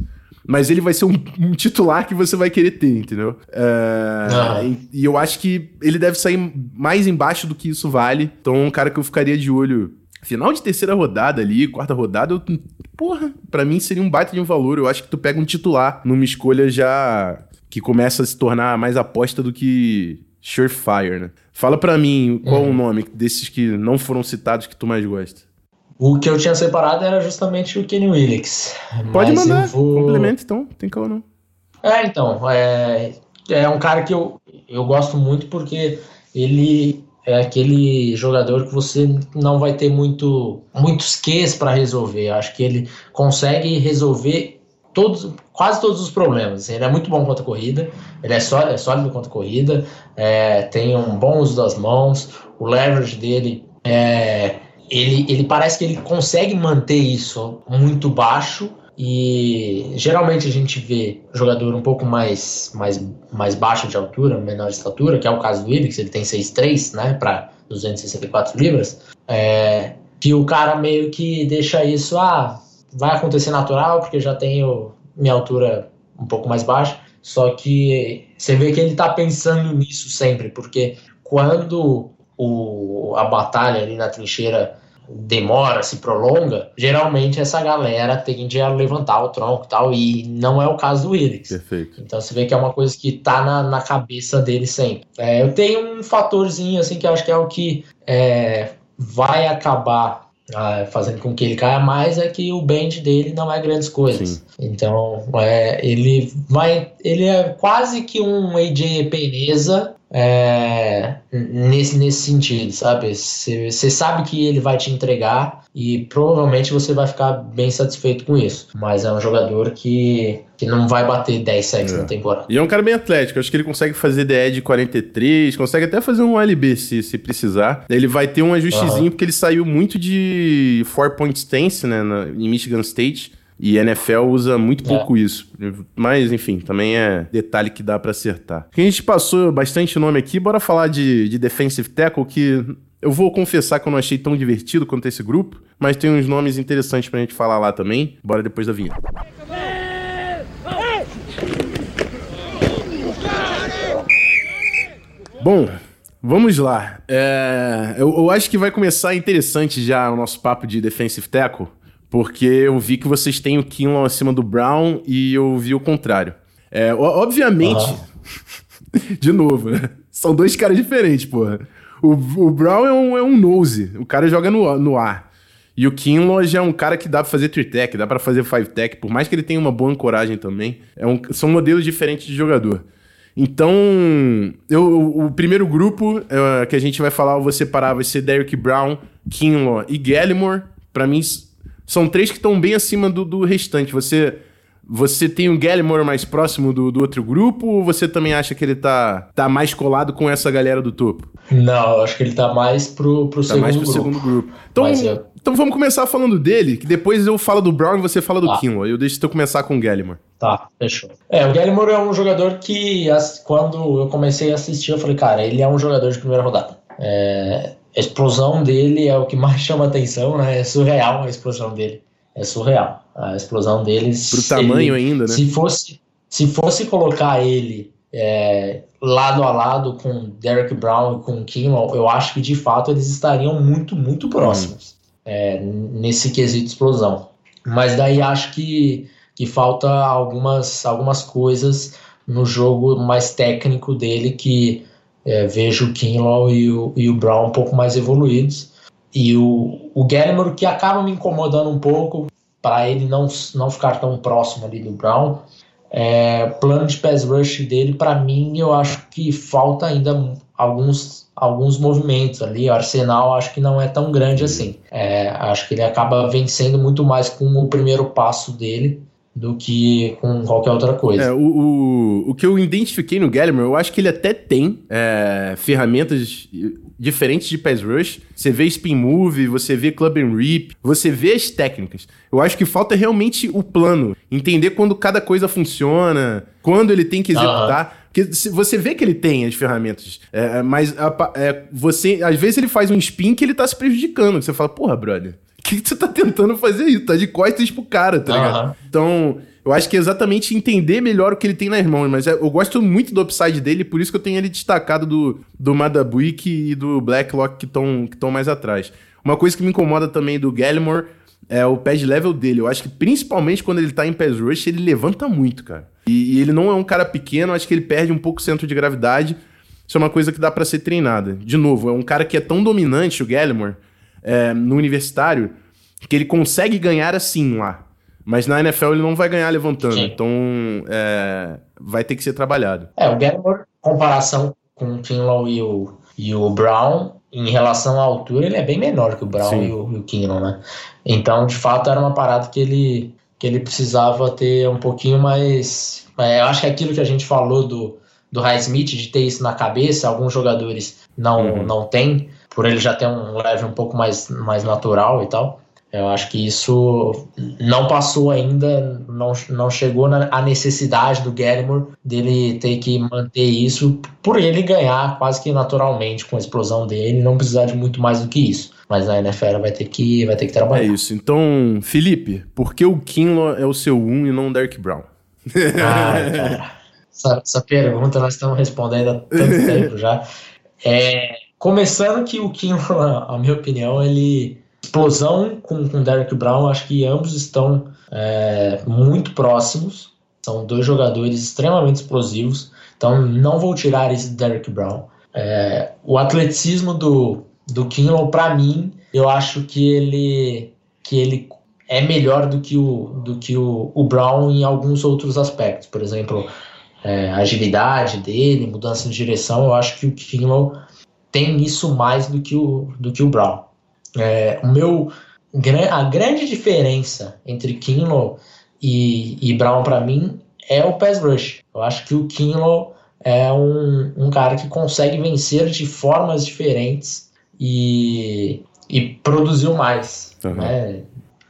Mas ele vai ser um, (laughs) um titular que você vai querer ter, entendeu? É, e, e, eu acho que ele deve sair mais embaixo do que isso vale. Então um cara que eu ficaria de olho Final de terceira rodada ali, quarta rodada, eu, porra, para mim seria um baita de um valor. Eu acho que tu pega um titular numa escolha já que começa a se tornar mais aposta do que surefire, né? Fala para mim qual uhum. o nome desses que não foram citados que tu mais gosta. O que eu tinha separado era justamente o Kenny Willicks. Pode mandar, vou... complemento então, tem calma não. É, então, é, é um cara que eu, eu gosto muito porque ele é aquele jogador que você não vai ter muito muitos Qs para resolver. Eu acho que ele consegue resolver todos, quase todos os problemas. Ele é muito bom contra a corrida, ele é sólido, é sólido contra a corrida, é, tem um bom uso das mãos, o leverage dele é, ele, ele parece que ele consegue manter isso muito baixo e geralmente a gente vê jogador um pouco mais, mais, mais baixo de altura, menor de estatura, que é o caso do Ibix, ele tem 6'3, né, para 264 libras, é, que o cara meio que deixa isso, ah, vai acontecer natural, porque já tenho minha altura um pouco mais baixa, só que você vê que ele tá pensando nisso sempre, porque quando o, a batalha ali na trincheira demora, se prolonga, geralmente essa galera tende a levantar o tronco e tal, e não é o caso do Willis. Perfeito. Então você vê que é uma coisa que tá na, na cabeça dele sempre. É, eu tenho um fatorzinho, assim, que eu acho que é o que é, vai acabar ah, fazendo com que ele caia mais é que o bend dele não é grandes coisas. Sim. Então, é, ele vai. Ele é quase que um AJ Peneza é, nesse, nesse sentido, sabe? Você sabe que ele vai te entregar e provavelmente você vai ficar bem satisfeito com isso. Mas é um jogador que, que não vai bater 10 sacks é. na temporada. E é um cara bem atlético. Acho que ele consegue fazer DE de 43, consegue até fazer um LB se, se precisar. Ele vai ter um ajustezinho uhum. porque ele saiu muito de 4 point stance, né, na, em Michigan State. E NFL usa muito pouco é. isso. Mas, enfim, também é detalhe que dá para acertar. A gente passou bastante nome aqui, bora falar de, de defensive tackle, que eu vou confessar que eu não achei tão divertido quanto esse grupo, mas tem uns nomes interessantes pra gente falar lá também. Bora depois da vinheta. Bom, vamos lá. É, eu, eu acho que vai começar interessante já o nosso papo de defensive tackle porque eu vi que vocês têm o Kinlaw acima do Brown e eu vi o contrário. É, obviamente, (laughs) de novo, né? São dois caras diferentes, porra. O, o Brown é um, é um nose, o cara joga no, no ar. E o Kinlaw já é um cara que dá pra fazer three-tech, dá pra fazer five-tech, por mais que ele tenha uma boa ancoragem também. É um, são modelos diferentes de jogador. Então, eu, o primeiro grupo uh, que a gente vai falar, eu vou separar, vai ser Derrick Brown, Kinlaw e Gallimore. Para mim, são três que estão bem acima do, do restante. Você você tem o Gallimore mais próximo do, do outro grupo ou você também acha que ele tá, tá mais colado com essa galera do topo? Não, eu acho que ele tá mais pro, pro tá segundo mais pro grupo. segundo grupo. Então, eu... então vamos começar falando dele, que depois eu falo do Brown e você fala do tá. Kinlaw. Eu deixo eu começar com o Gallimore. Tá, fechou. É, o Gallimore é um jogador que quando eu comecei a assistir, eu falei, cara, ele é um jogador de primeira rodada. É, a explosão dele é o que mais (laughs) chama atenção, né? É surreal a explosão dele. É surreal. A explosão deles. Pro tamanho ele, ainda, né? Se fosse, se fosse colocar ele é, lado a lado com Derek Brown e com Kinlaw, eu acho que de fato eles estariam muito, muito próximos hum. é, nesse quesito explosão. Mas daí acho que, que falta algumas, algumas coisas no jogo mais técnico dele que é, vejo o Kinlaw e o, e o Brown um pouco mais evoluídos. E o, o Gallimore, que acaba me incomodando um pouco, para ele não, não ficar tão próximo ali do Brown. É, plano de pass rush dele, para mim, eu acho que falta ainda alguns, alguns movimentos ali. O arsenal acho que não é tão grande assim. É, acho que ele acaba vencendo muito mais com o primeiro passo dele do que com qualquer outra coisa. É, o, o, o que eu identifiquei no Gallimore, eu acho que ele até tem é, ferramentas diferentes de pass rush. Você vê spin move, você vê club and rip, você vê as técnicas. Eu acho que falta realmente o plano, entender quando cada coisa funciona, quando ele tem que executar. Porque você vê que ele tem as ferramentas, é, mas a, é, você às vezes ele faz um spin que ele tá se prejudicando. Você fala, porra, brother, que, que você tá tentando fazer isso? Tá de costas pro cara, tá ligado? Então, eu acho que é exatamente entender melhor o que ele tem nas mãos, mas é, eu gosto muito do upside dele, por isso que eu tenho ele destacado do, do Madabuik e do Blacklock que estão que mais atrás. Uma coisa que me incomoda também do Gallimore é o pad level dele. Eu acho que principalmente quando ele tá em pass rush, ele levanta muito, cara. E, e ele não é um cara pequeno, acho que ele perde um pouco o centro de gravidade. Isso é uma coisa que dá para ser treinada. De novo, é um cara que é tão dominante, o Gallimore, é, no universitário, que ele consegue ganhar assim lá. Mas na NFL ele não vai ganhar levantando. Sim. Então é, vai ter que ser trabalhado. É, o Gallimore, comparação com o Kinlaw e o, e o Brown, em relação à altura, ele é bem menor que o Brown e o, e o Kinlaw, né? Então, de fato, era uma parada que ele, que ele precisava ter um pouquinho mais. É, eu acho que é aquilo que a gente falou do, do Highsmith, de ter isso na cabeça, alguns jogadores não, uhum. não têm, por ele já ter um level um pouco mais, mais natural e tal. Eu acho que isso não passou ainda, não, não chegou na a necessidade do Gallimore dele ter que manter isso por ele ganhar quase que naturalmente com a explosão dele, não precisar de muito mais do que isso. Mas a NFL vai ter que, vai ter que trabalhar. É isso. Então, Felipe, por que o Kinlaw é o seu 1 e não o Derek Brown? Ah, cara. (laughs) Essa, essa, pergunta nós estamos respondendo há tanto tempo já. É, começando que o Kinlaw, (laughs) a minha opinião, ele explosão com, com Derek Brown, acho que ambos estão é, muito próximos. São dois jogadores extremamente explosivos. Então não vou tirar esse Derek Brown. É, o atleticismo do, do Kinlaw, para mim, eu acho que ele, que ele é melhor do que o, do que o, o Brown em alguns outros aspectos. Por exemplo, é, agilidade dele, mudança de direção. Eu acho que o Kinlaw tem isso mais do que o, do que o Brown. É, o meu, a grande diferença entre Kinlaw e, e Brown para mim é o pass rush. Eu acho que o Kinlaw é um, um cara que consegue vencer de formas diferentes e, e produziu mais uhum. né,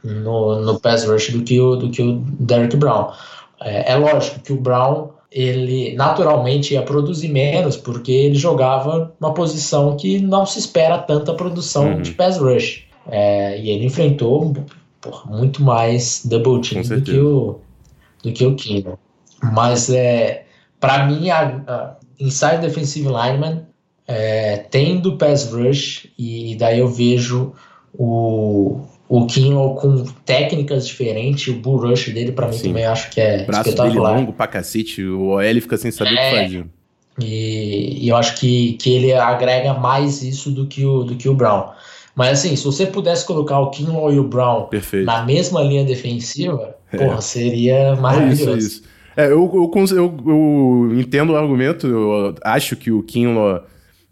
no, no pass rush do que o, do que o Derrick Brown. É, é lógico que o Brown ele naturalmente ia produzir menos porque ele jogava uma posição que não se espera tanta produção uhum. de pass rush. É, e ele enfrentou porra, muito mais double team do que o do que o Kino. Mas é, para mim a, a inside defensive lineman é, tendo pass rush e daí eu vejo o o Kinlaw com técnicas diferentes, o bull rush dele para mim Sim. também acho que é Braço espetacular. dele longo pra cacete, o OL fica sem saber é, o que é. fazer. E, e, eu acho que, que ele agrega mais isso do que o, do que o Brown. Mas assim, se você pudesse colocar o Kinlaw e o Brown Perfeito. na mesma linha defensiva, é. porra, seria maravilhoso. É isso, é isso. É, eu, eu, eu, eu, entendo o argumento, eu acho que o Kinlaw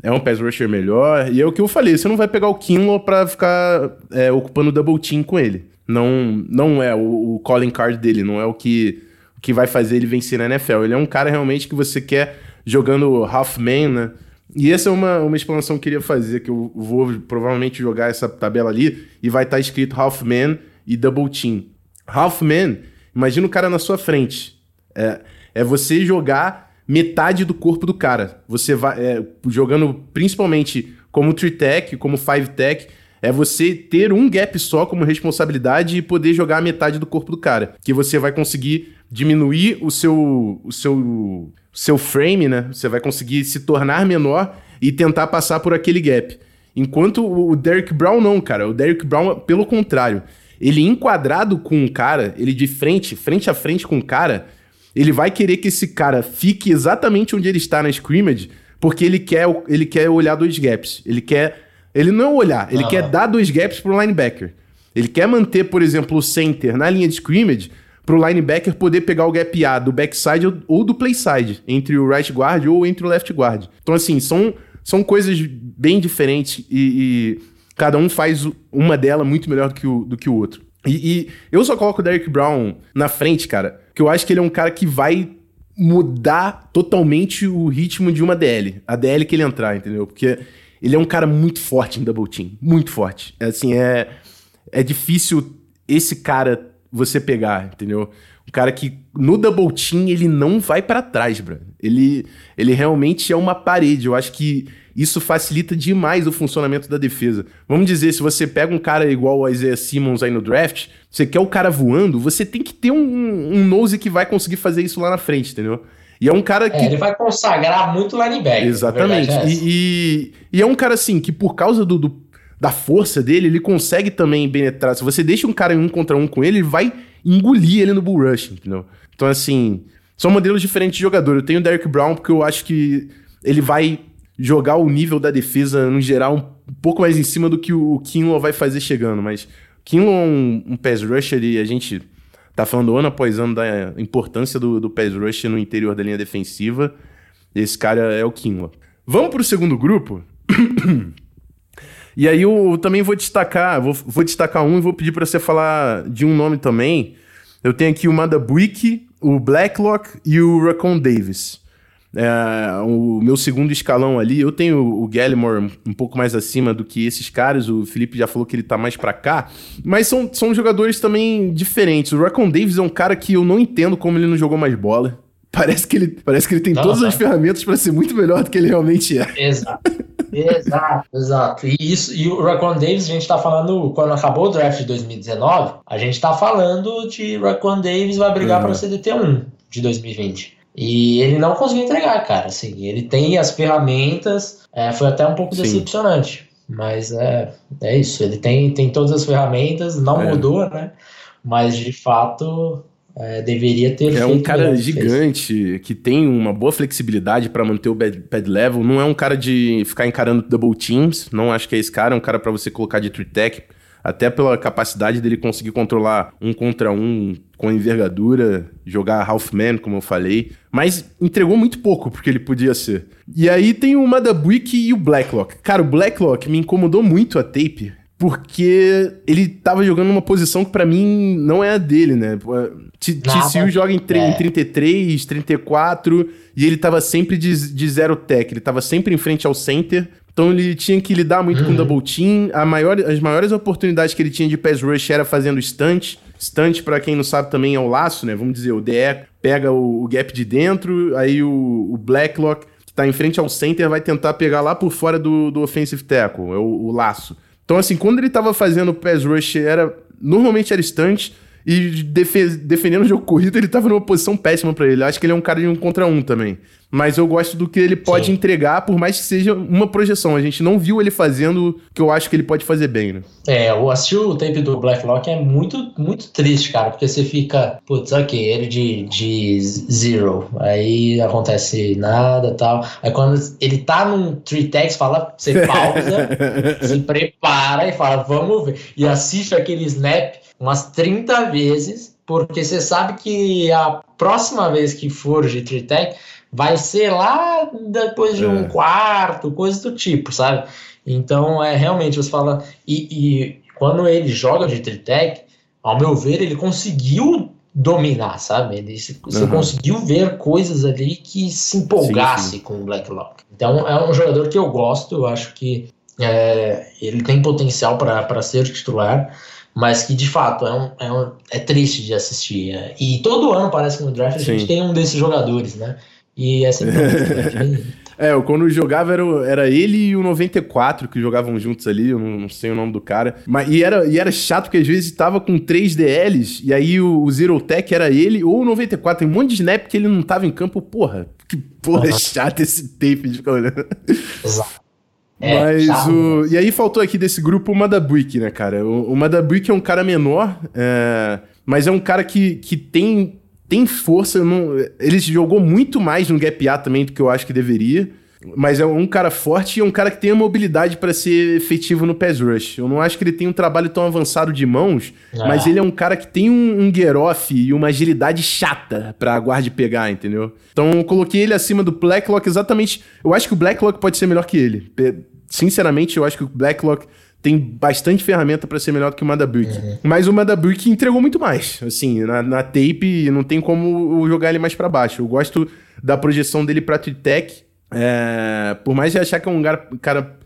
é um pass rusher melhor. E é o que eu falei, você não vai pegar o Kinlaw pra ficar é, ocupando double team com ele. Não, não é o, o calling card dele, não é o que, o que vai fazer ele vencer na NFL. Ele é um cara realmente que você quer jogando half man, né? E essa é uma, uma explanação que eu queria fazer, que eu vou provavelmente jogar essa tabela ali e vai estar tá escrito half man e double team. Half man, imagina o cara na sua frente. É, é você jogar metade do corpo do cara. Você vai é, jogando principalmente como three tech, como five tech, é você ter um gap só como responsabilidade e poder jogar a metade do corpo do cara, que você vai conseguir diminuir o seu o seu seu frame, né? Você vai conseguir se tornar menor e tentar passar por aquele gap. Enquanto o Derrick Brown não, cara. O Derrick Brown, pelo contrário, ele enquadrado com um cara, ele de frente, frente a frente com um cara, ele vai querer que esse cara fique exatamente onde ele está na scrimmage porque ele quer, ele quer olhar dois gaps. Ele quer. Ele não olhar, ele quer dar dois gaps pro linebacker. Ele quer manter, por exemplo, o center na linha de scrimmage pro linebacker poder pegar o gap A do backside ou do playside, entre o right guard ou entre o left guard. Então, assim, são, são coisas bem diferentes e, e cada um faz uma dela muito melhor do que o, do que o outro. E, e, eu só coloco o Derrick Brown na frente, cara, porque eu acho que ele é um cara que vai mudar totalmente o ritmo de uma DL. A DL que ele entrar, entendeu? Porque ele é um cara muito forte em double team. Muito forte. É, assim, é, é difícil esse cara você pegar, entendeu? Um cara que no double team ele não vai para trás, bro. Ele, ele realmente é uma parede. Eu acho que isso facilita demais o funcionamento da defesa. Vamos dizer, se você pega um cara igual o Isaiah Simmons aí no draft, você quer o cara voando, você tem que ter um, um nose que vai conseguir fazer isso lá na frente, entendeu? E é um cara que. É, ele vai consagrar muito linebacker. Exatamente. É e, e, e, é um cara assim que, por causa do, do, da força dele, ele consegue também penetrar. Se você deixa um cara em um contra um com ele, ele vai engolir ele no bull rush, entendeu? Então, assim, são modelos diferentes de jogador. Eu tenho o Derrick Brown porque eu acho que ele vai jogar o nível da defesa, no geral, um pouco mais em cima do que o Kinlaw vai fazer chegando. Mas Kinlaw é um, um pass rusher e a gente tá falando ano após ano da importância do, do pass rusher no interior da linha defensiva. Esse cara é o Kinlaw. Vamos pro segundo grupo? (coughs) e aí eu também vou destacar, vou, vou destacar um e vou pedir para você falar de um nome também. Eu tenho aqui o Madabuik, o Blacklock e o Raccoon Davis. É, o meu segundo escalão ali, eu tenho o Gallimore um pouco mais acima do que esses caras. O Felipe já falou que ele tá mais para cá. Mas são, são jogadores também diferentes. O Raccoon Davis é um cara que eu não entendo como ele não jogou mais bola. Parece que ele, parece que ele tem todas as ferramentas para ser muito melhor do que ele realmente é. Exato. exato, exato. E, isso, e o Raquan Davis, a gente tá falando, quando acabou o draft de 2019, a gente tá falando de Raquan Davis vai brigar uhum. para ser DT1 de 2020. E ele não conseguiu entregar, cara. Assim, ele tem as ferramentas, é, foi até um pouco Sim. decepcionante. Mas é, é isso, ele tem, tem todas as ferramentas, não é. mudou, né? Mas de fato é, deveria ter É um cara gigante fez. que tem uma boa flexibilidade para manter o bad, bad, level. Não é um cara de ficar encarando double teams. Não acho que é esse cara. É um cara para você colocar de three tech até pela capacidade dele conseguir controlar um contra um com envergadura, jogar half-man, como eu falei, mas entregou muito pouco porque ele podia ser. E aí tem o Madabuik e o Blacklock. Cara, o Blacklock me incomodou muito a tape, porque ele tava jogando numa posição que para mim não é a dele, né? TCU joga em, é. em 33, 34, e ele tava sempre de, de zero tech, ele tava sempre em frente ao center, então ele tinha que lidar muito uhum. com double team. Maior, as maiores oportunidades que ele tinha de pass rush era fazendo stunt. Stunt, para quem não sabe, também é o laço, né? Vamos dizer, o DE pega o, o gap de dentro, aí o, o Blacklock, que tá em frente ao center, vai tentar pegar lá por fora do, do offensive tackle, é o, o laço. Então, assim, quando ele tava fazendo pass rush, era normalmente era stunt, e defendendo o jogo corrido, ele tava numa posição péssima para ele. Acho que ele é um cara de um contra um também. Mas eu gosto do que ele pode Sim. entregar, por mais que seja uma projeção. A gente não viu ele fazendo o que eu acho que ele pode fazer bem, né? É, eu assisti o tape do Blacklock é muito, muito triste, cara, porque você fica, putz, ok, ele de, de zero, aí acontece nada tal. Aí quando ele tá num three tags, fala, você (laughs) pausa, se prepara e fala, vamos ver. E assiste aquele snap umas 30 vezes, porque você sabe que a próxima vez que for de Tritec vai ser lá depois de é. um quarto, coisa do tipo, sabe? Então, é realmente, você fala. E, e quando ele joga de Tritec, ao meu ver, ele conseguiu dominar, sabe? Ele, você uhum. conseguiu ver coisas ali que se empolgasse sim, sim. com o Blacklock. Então, é um jogador que eu gosto, eu acho que é, ele tem potencial para ser titular mas que de fato é, um, é, um, é triste de assistir. É. E todo ano parece que no draft a gente tem um desses jogadores, né? E é sempre. (laughs) é, quando jogava era, era ele e o 94 que jogavam juntos ali, eu não, não, sei o nome do cara. Mas, e, era, e era chato porque às vezes tava com 3 DLs e aí o, o Zero Tech era ele ou o 94. Tem um monte de snap que ele não tava em campo. Porra, que porra uhum. chata esse tape de ficar olhando. Exato. É, Mas o. E aí faltou aqui desse grupo o Madabuik, né, cara? O, o Madabuik é um cara menor, é... mas é um cara que, que tem, tem força. Não... Ele jogou muito mais no Gap A também do que eu acho que deveria. mas é um cara forte e é um cara que tem a mobilidade para ser efetivo no pass rush. Eu não acho que ele tem um trabalho tão avançado de mãos, ah. mas ele é um cara que tem um, um get off e uma agilidade chata pra guarde pegar, entendeu? Então eu coloquei ele acima do Blacklock exatamente. Eu acho que o Blacklock pode ser melhor que ele. Sinceramente, eu acho que o Blacklock tem bastante ferramenta para ser melhor do que o Madabuik. Uhum. Mas o Madabuik entregou muito mais. Assim, na, na tape não tem como jogar ele mais para baixo. Eu gosto da projeção dele pra Tritec. É, por mais de achar que é um cara, cara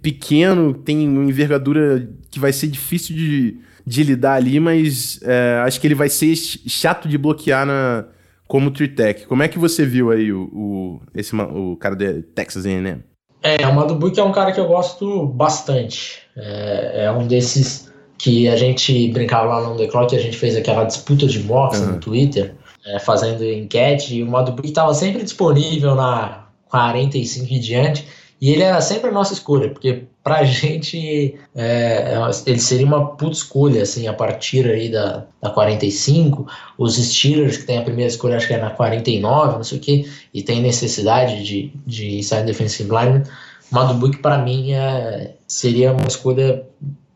pequeno, tem uma envergadura que vai ser difícil de, de lidar ali, mas é, acho que ele vai ser chato de bloquear na, como Tritec. Como é que você viu aí o, o, esse, o cara de Texas A&M? É, o Madubuik é um cara que eu gosto bastante. É, é, um desses que a gente brincava lá no The Clock, a gente fez aquela disputa de mocks uhum. no Twitter, é, fazendo enquete, e o Madubuik estava sempre disponível na 45 e diante, e ele era sempre a nossa escolha, porque pra gente é, ele seria uma puta escolha, assim, a partir aí da, da 45. Os Steelers, que tem a primeira escolha, acho que é na 49, não sei o que, e tem necessidade de, de inside defensive line. Madubuk, para mim, é, seria uma escolha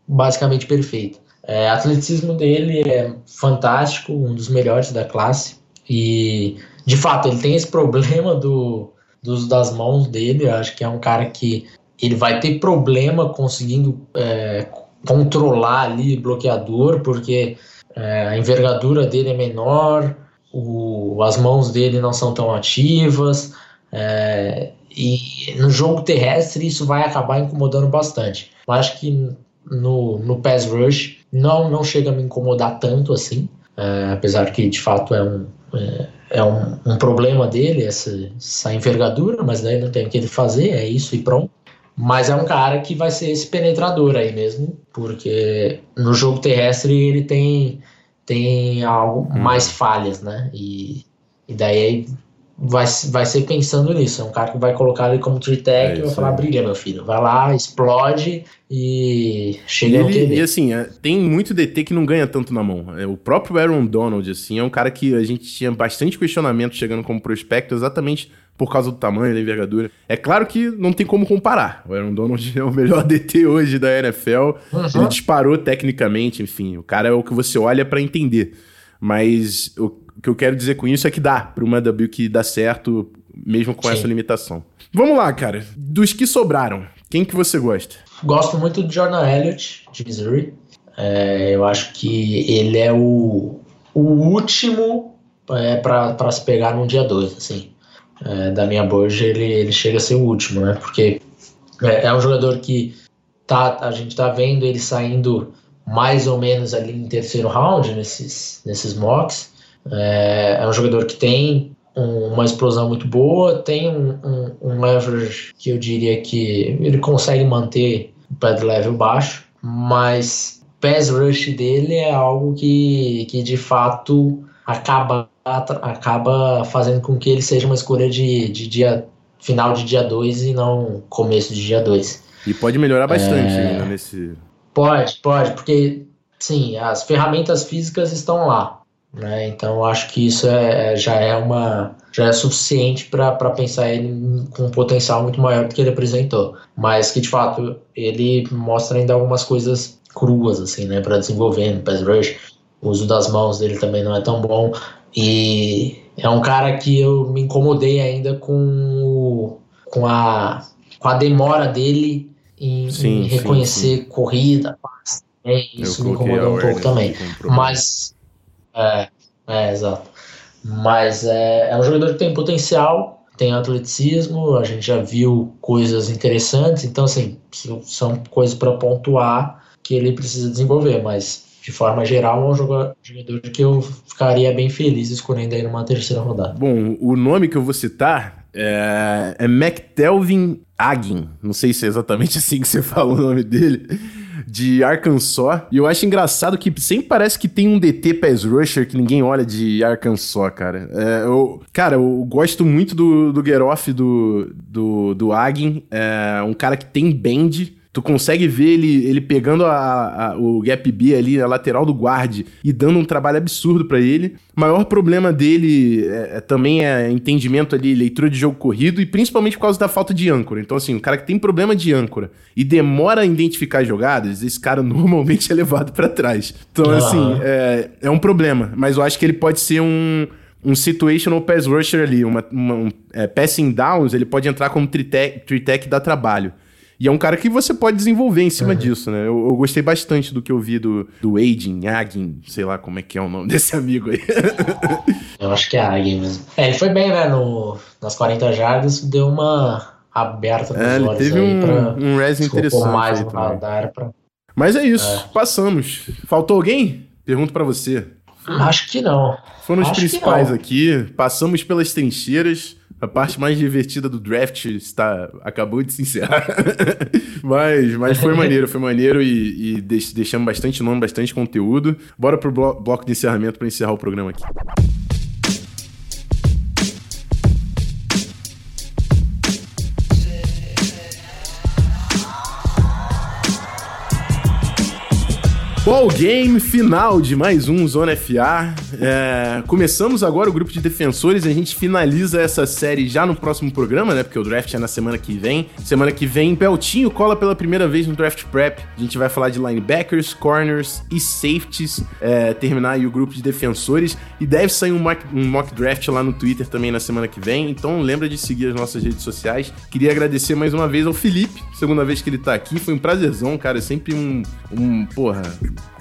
basicamente perfeita. É, o atleticismo dele é fantástico, um dos melhores da classe. E, de fato, ele tem esse problema do, dos, das mãos dele. Eu acho que é um cara que ele vai ter problema conseguindo é, controlar ali bloqueador, porque é, a envergadura dele é menor, o, as mãos dele não são tão ativas. É, e no jogo terrestre isso vai acabar incomodando bastante. Eu acho que no, no pass rush não, não chega a me incomodar tanto assim, é, apesar que de fato é um, é, é um, um, problema dele essa, essa envergadura, mas daí não tem o que ele fazer, é isso e pronto. Mas é um cara que vai ser esse penetrador aí mesmo, porque no jogo terrestre ele tem, tem algo hum. mais falhas, né? E, e daí vai, vai ser pensando nisso. É um cara que vai colocar ele como tree tech é e vai falar: brilha, meu filho, vai lá, explode e chega e ele, E assim, é, tem muito DT que não ganha tanto na mão. É, o próprio Aaron Donald, assim, é um cara que a gente tinha bastante questionamento chegando como prospecto, exatamente por causa do tamanho, da envergadura. É claro que não tem como comparar. O Aaron Donald (laughs) é o melhor DT hoje da NFL. Uhum. Ele disparou tecnicamente, enfim. O cara é o que você olha para entender. Mas o o que eu quero dizer com isso é que dá para uma W que dá certo, mesmo com Sim. essa limitação. Vamos lá, cara. Dos que sobraram, quem que você gosta? Gosto muito do Jordan Elliott, de Missouri. É, eu acho que ele é o, o último é, para se pegar num dia 2, assim. É, da minha boja, ele, ele chega a ser o último, né? Porque é, é um jogador que tá, a gente tá vendo ele saindo mais ou menos ali em terceiro round nesses, nesses mocks. É, é um jogador que tem um, uma explosão muito boa, tem um, um, um, leverage que eu diria que ele consegue manter o pad level baixo, mas pass rush dele é algo que, que de fato acaba, acaba fazendo com que ele seja uma escolha de, de dia final de dia 2 e não começo de dia 2. E pode melhorar bastante é... ainda nesse. Pode, pode, porque sim, as ferramentas físicas estão lá. Né? Então acho que isso é, é, já é uma já é suficiente para pensar ele com um potencial muito maior do que ele apresentou, mas que de fato ele mostra ainda algumas coisas cruas assim, né, para desenvolver no pass rush. O uso das mãos dele também não é tão bom e é um cara que eu me incomodei ainda com com a com a demora dele em, sim, em reconhecer sim, sim. corrida, passe. É, isso me incomodou um pouco também. Mas é, é exato. Mas é, é um jogador que tem potencial, tem atleticismo, a gente já viu coisas interessantes, então, assim, são coisas para pontuar que ele precisa desenvolver, mas de forma geral, é um jogador que eu ficaria bem feliz escolhendo aí numa terceira rodada. Bom, o nome que eu vou citar é, é McTelvin Agin. Não sei se é exatamente (laughs) assim que você fala o nome dele de Arkansas. E eu acho engraçado que sempre parece que tem um DT pass rusher que ninguém olha de Arkansas, cara. É, eu, cara, eu gosto muito do, do Geroff do, do, do Agin. É um cara que tem bend. Tu consegue ver ele, ele pegando a, a, o gap B ali, a lateral do guard, e dando um trabalho absurdo para ele. O maior problema dele é, é, também é entendimento ali, leitura de jogo corrido, e principalmente por causa da falta de âncora. Então, assim, o cara que tem problema de âncora e demora a identificar jogadas, esse cara (laughs) normalmente é levado para trás. Então, assim, é, é um problema. Mas eu acho que ele pode ser um um situational pass rusher ali, uma, uma um, é, passing downs, ele pode entrar como tritec, tritec dá trabalho. E é um cara que você pode desenvolver em cima uhum. disso, né? Eu, eu, gostei bastante do que eu vi do, do Agin, Agin, sei lá como é que é o nome (laughs) desse amigo aí. eu acho que é Agin mesmo. É, ele foi bem, né? No, nas 40 jardas, deu uma aberta nos é, ele teve um, pra, um res interessante. mais no radar pra... Mas é isso, é. passamos. Faltou alguém? Pergunto para você. Acho que não. Foram os principais aqui. Passamos pelas trincheiras. A parte mais divertida do draft está acabou de se encerrar. (laughs) mas, mas foi maneiro, foi maneiro e, e deixamos bastante nome, bastante conteúdo. Bora pro bloco de encerramento para encerrar o programa aqui. Ball game final de mais um Zona FA. É, começamos agora o grupo de defensores a gente finaliza essa série já no próximo programa, né? Porque o draft é na semana que vem. Semana que vem, Beltinho cola pela primeira vez no draft prep. A gente vai falar de linebackers, corners e safeties. É, terminar aí o grupo de defensores. E deve sair um mock, um mock draft lá no Twitter também na semana que vem. Então lembra de seguir as nossas redes sociais. Queria agradecer mais uma vez ao Felipe, segunda vez que ele tá aqui. Foi um prazerzão, cara. Sempre um, um porra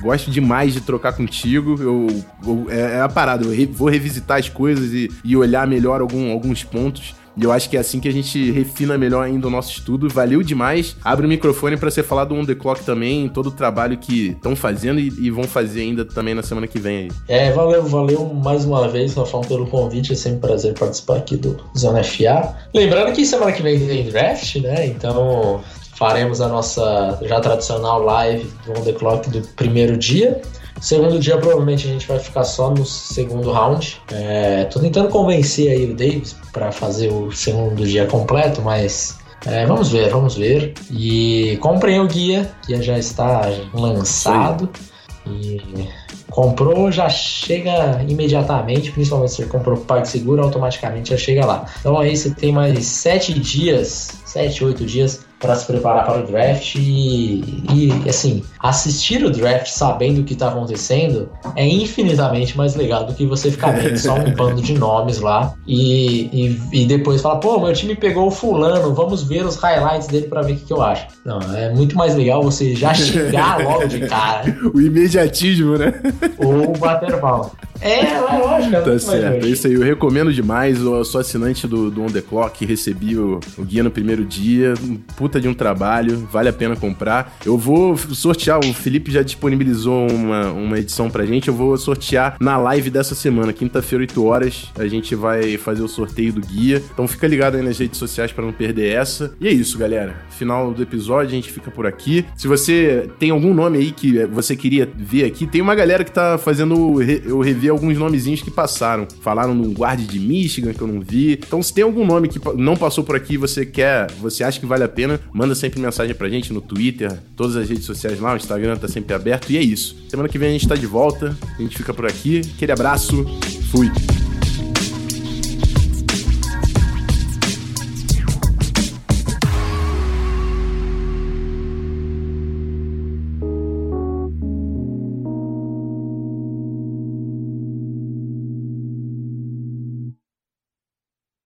Gosto demais de trocar contigo. Eu, eu é, é a parada, eu re, vou revisitar as coisas e, e olhar melhor algum, alguns pontos. E eu acho que é assim que a gente refina melhor ainda o nosso estudo. Valeu demais. Abre o microfone para você falar do On The Clock também, todo o trabalho que estão fazendo e, e, vão fazer ainda também na semana que vem aí. É, valeu, valeu mais uma vez, Rafão, pelo convite. É sempre um prazer participar aqui do Zona FA. Lembrando que semana que vem tem draft, né? Então faremos a nossa já tradicional live do On The Clock do primeiro dia. Segundo dia, provavelmente a gente vai ficar só no segundo round. É, tô tentando convencer aí o Davis para fazer o segundo dia completo, mas é, vamos ver, vamos ver. E comprei o guia, que já está lançado. E comprou, já chega imediatamente, principalmente se você comprou PagSeguro, automaticamente já chega lá. Então aí você tem mais sete dias, sete, oito dias para se preparar para o draft e, e, assim, assistir o draft sabendo o que está acontecendo é infinitamente mais legal do que você ficar vendo só um (laughs) bando de nomes lá e, e, e, depois falar, pô, meu time pegou o fulano, vamos ver os highlights dele para ver o que, que, eu acho. Não, é muito mais legal você já (laughs) chegar logo de cara. o imediatismo, né? Ou bater palma. É, é lógico. É tá certo. É isso aí. Eu recomendo demais. Eu sou assinante do, do On The Clock. Recebi o, o guia no primeiro dia. Puta de um trabalho. Vale a pena comprar. Eu vou sortear. O Felipe já disponibilizou uma, uma edição pra gente. Eu vou sortear na live dessa semana. Quinta-feira, 8 horas. A gente vai fazer o sorteio do guia. Então fica ligado aí nas redes sociais para não perder essa. E é isso, galera. Final do episódio. A gente fica por aqui. Se você tem algum nome aí que você queria ver aqui, tem uma galera que tá fazendo o, re, o review alguns nomezinhos que passaram. Falaram num guarde de Michigan que eu não vi. Então, se tem algum nome que não passou por aqui você quer, você acha que vale a pena, manda sempre mensagem pra gente no Twitter, todas as redes sociais lá, o Instagram tá sempre aberto. E é isso. Semana que vem a gente tá de volta. A gente fica por aqui. Aquele abraço. Fui.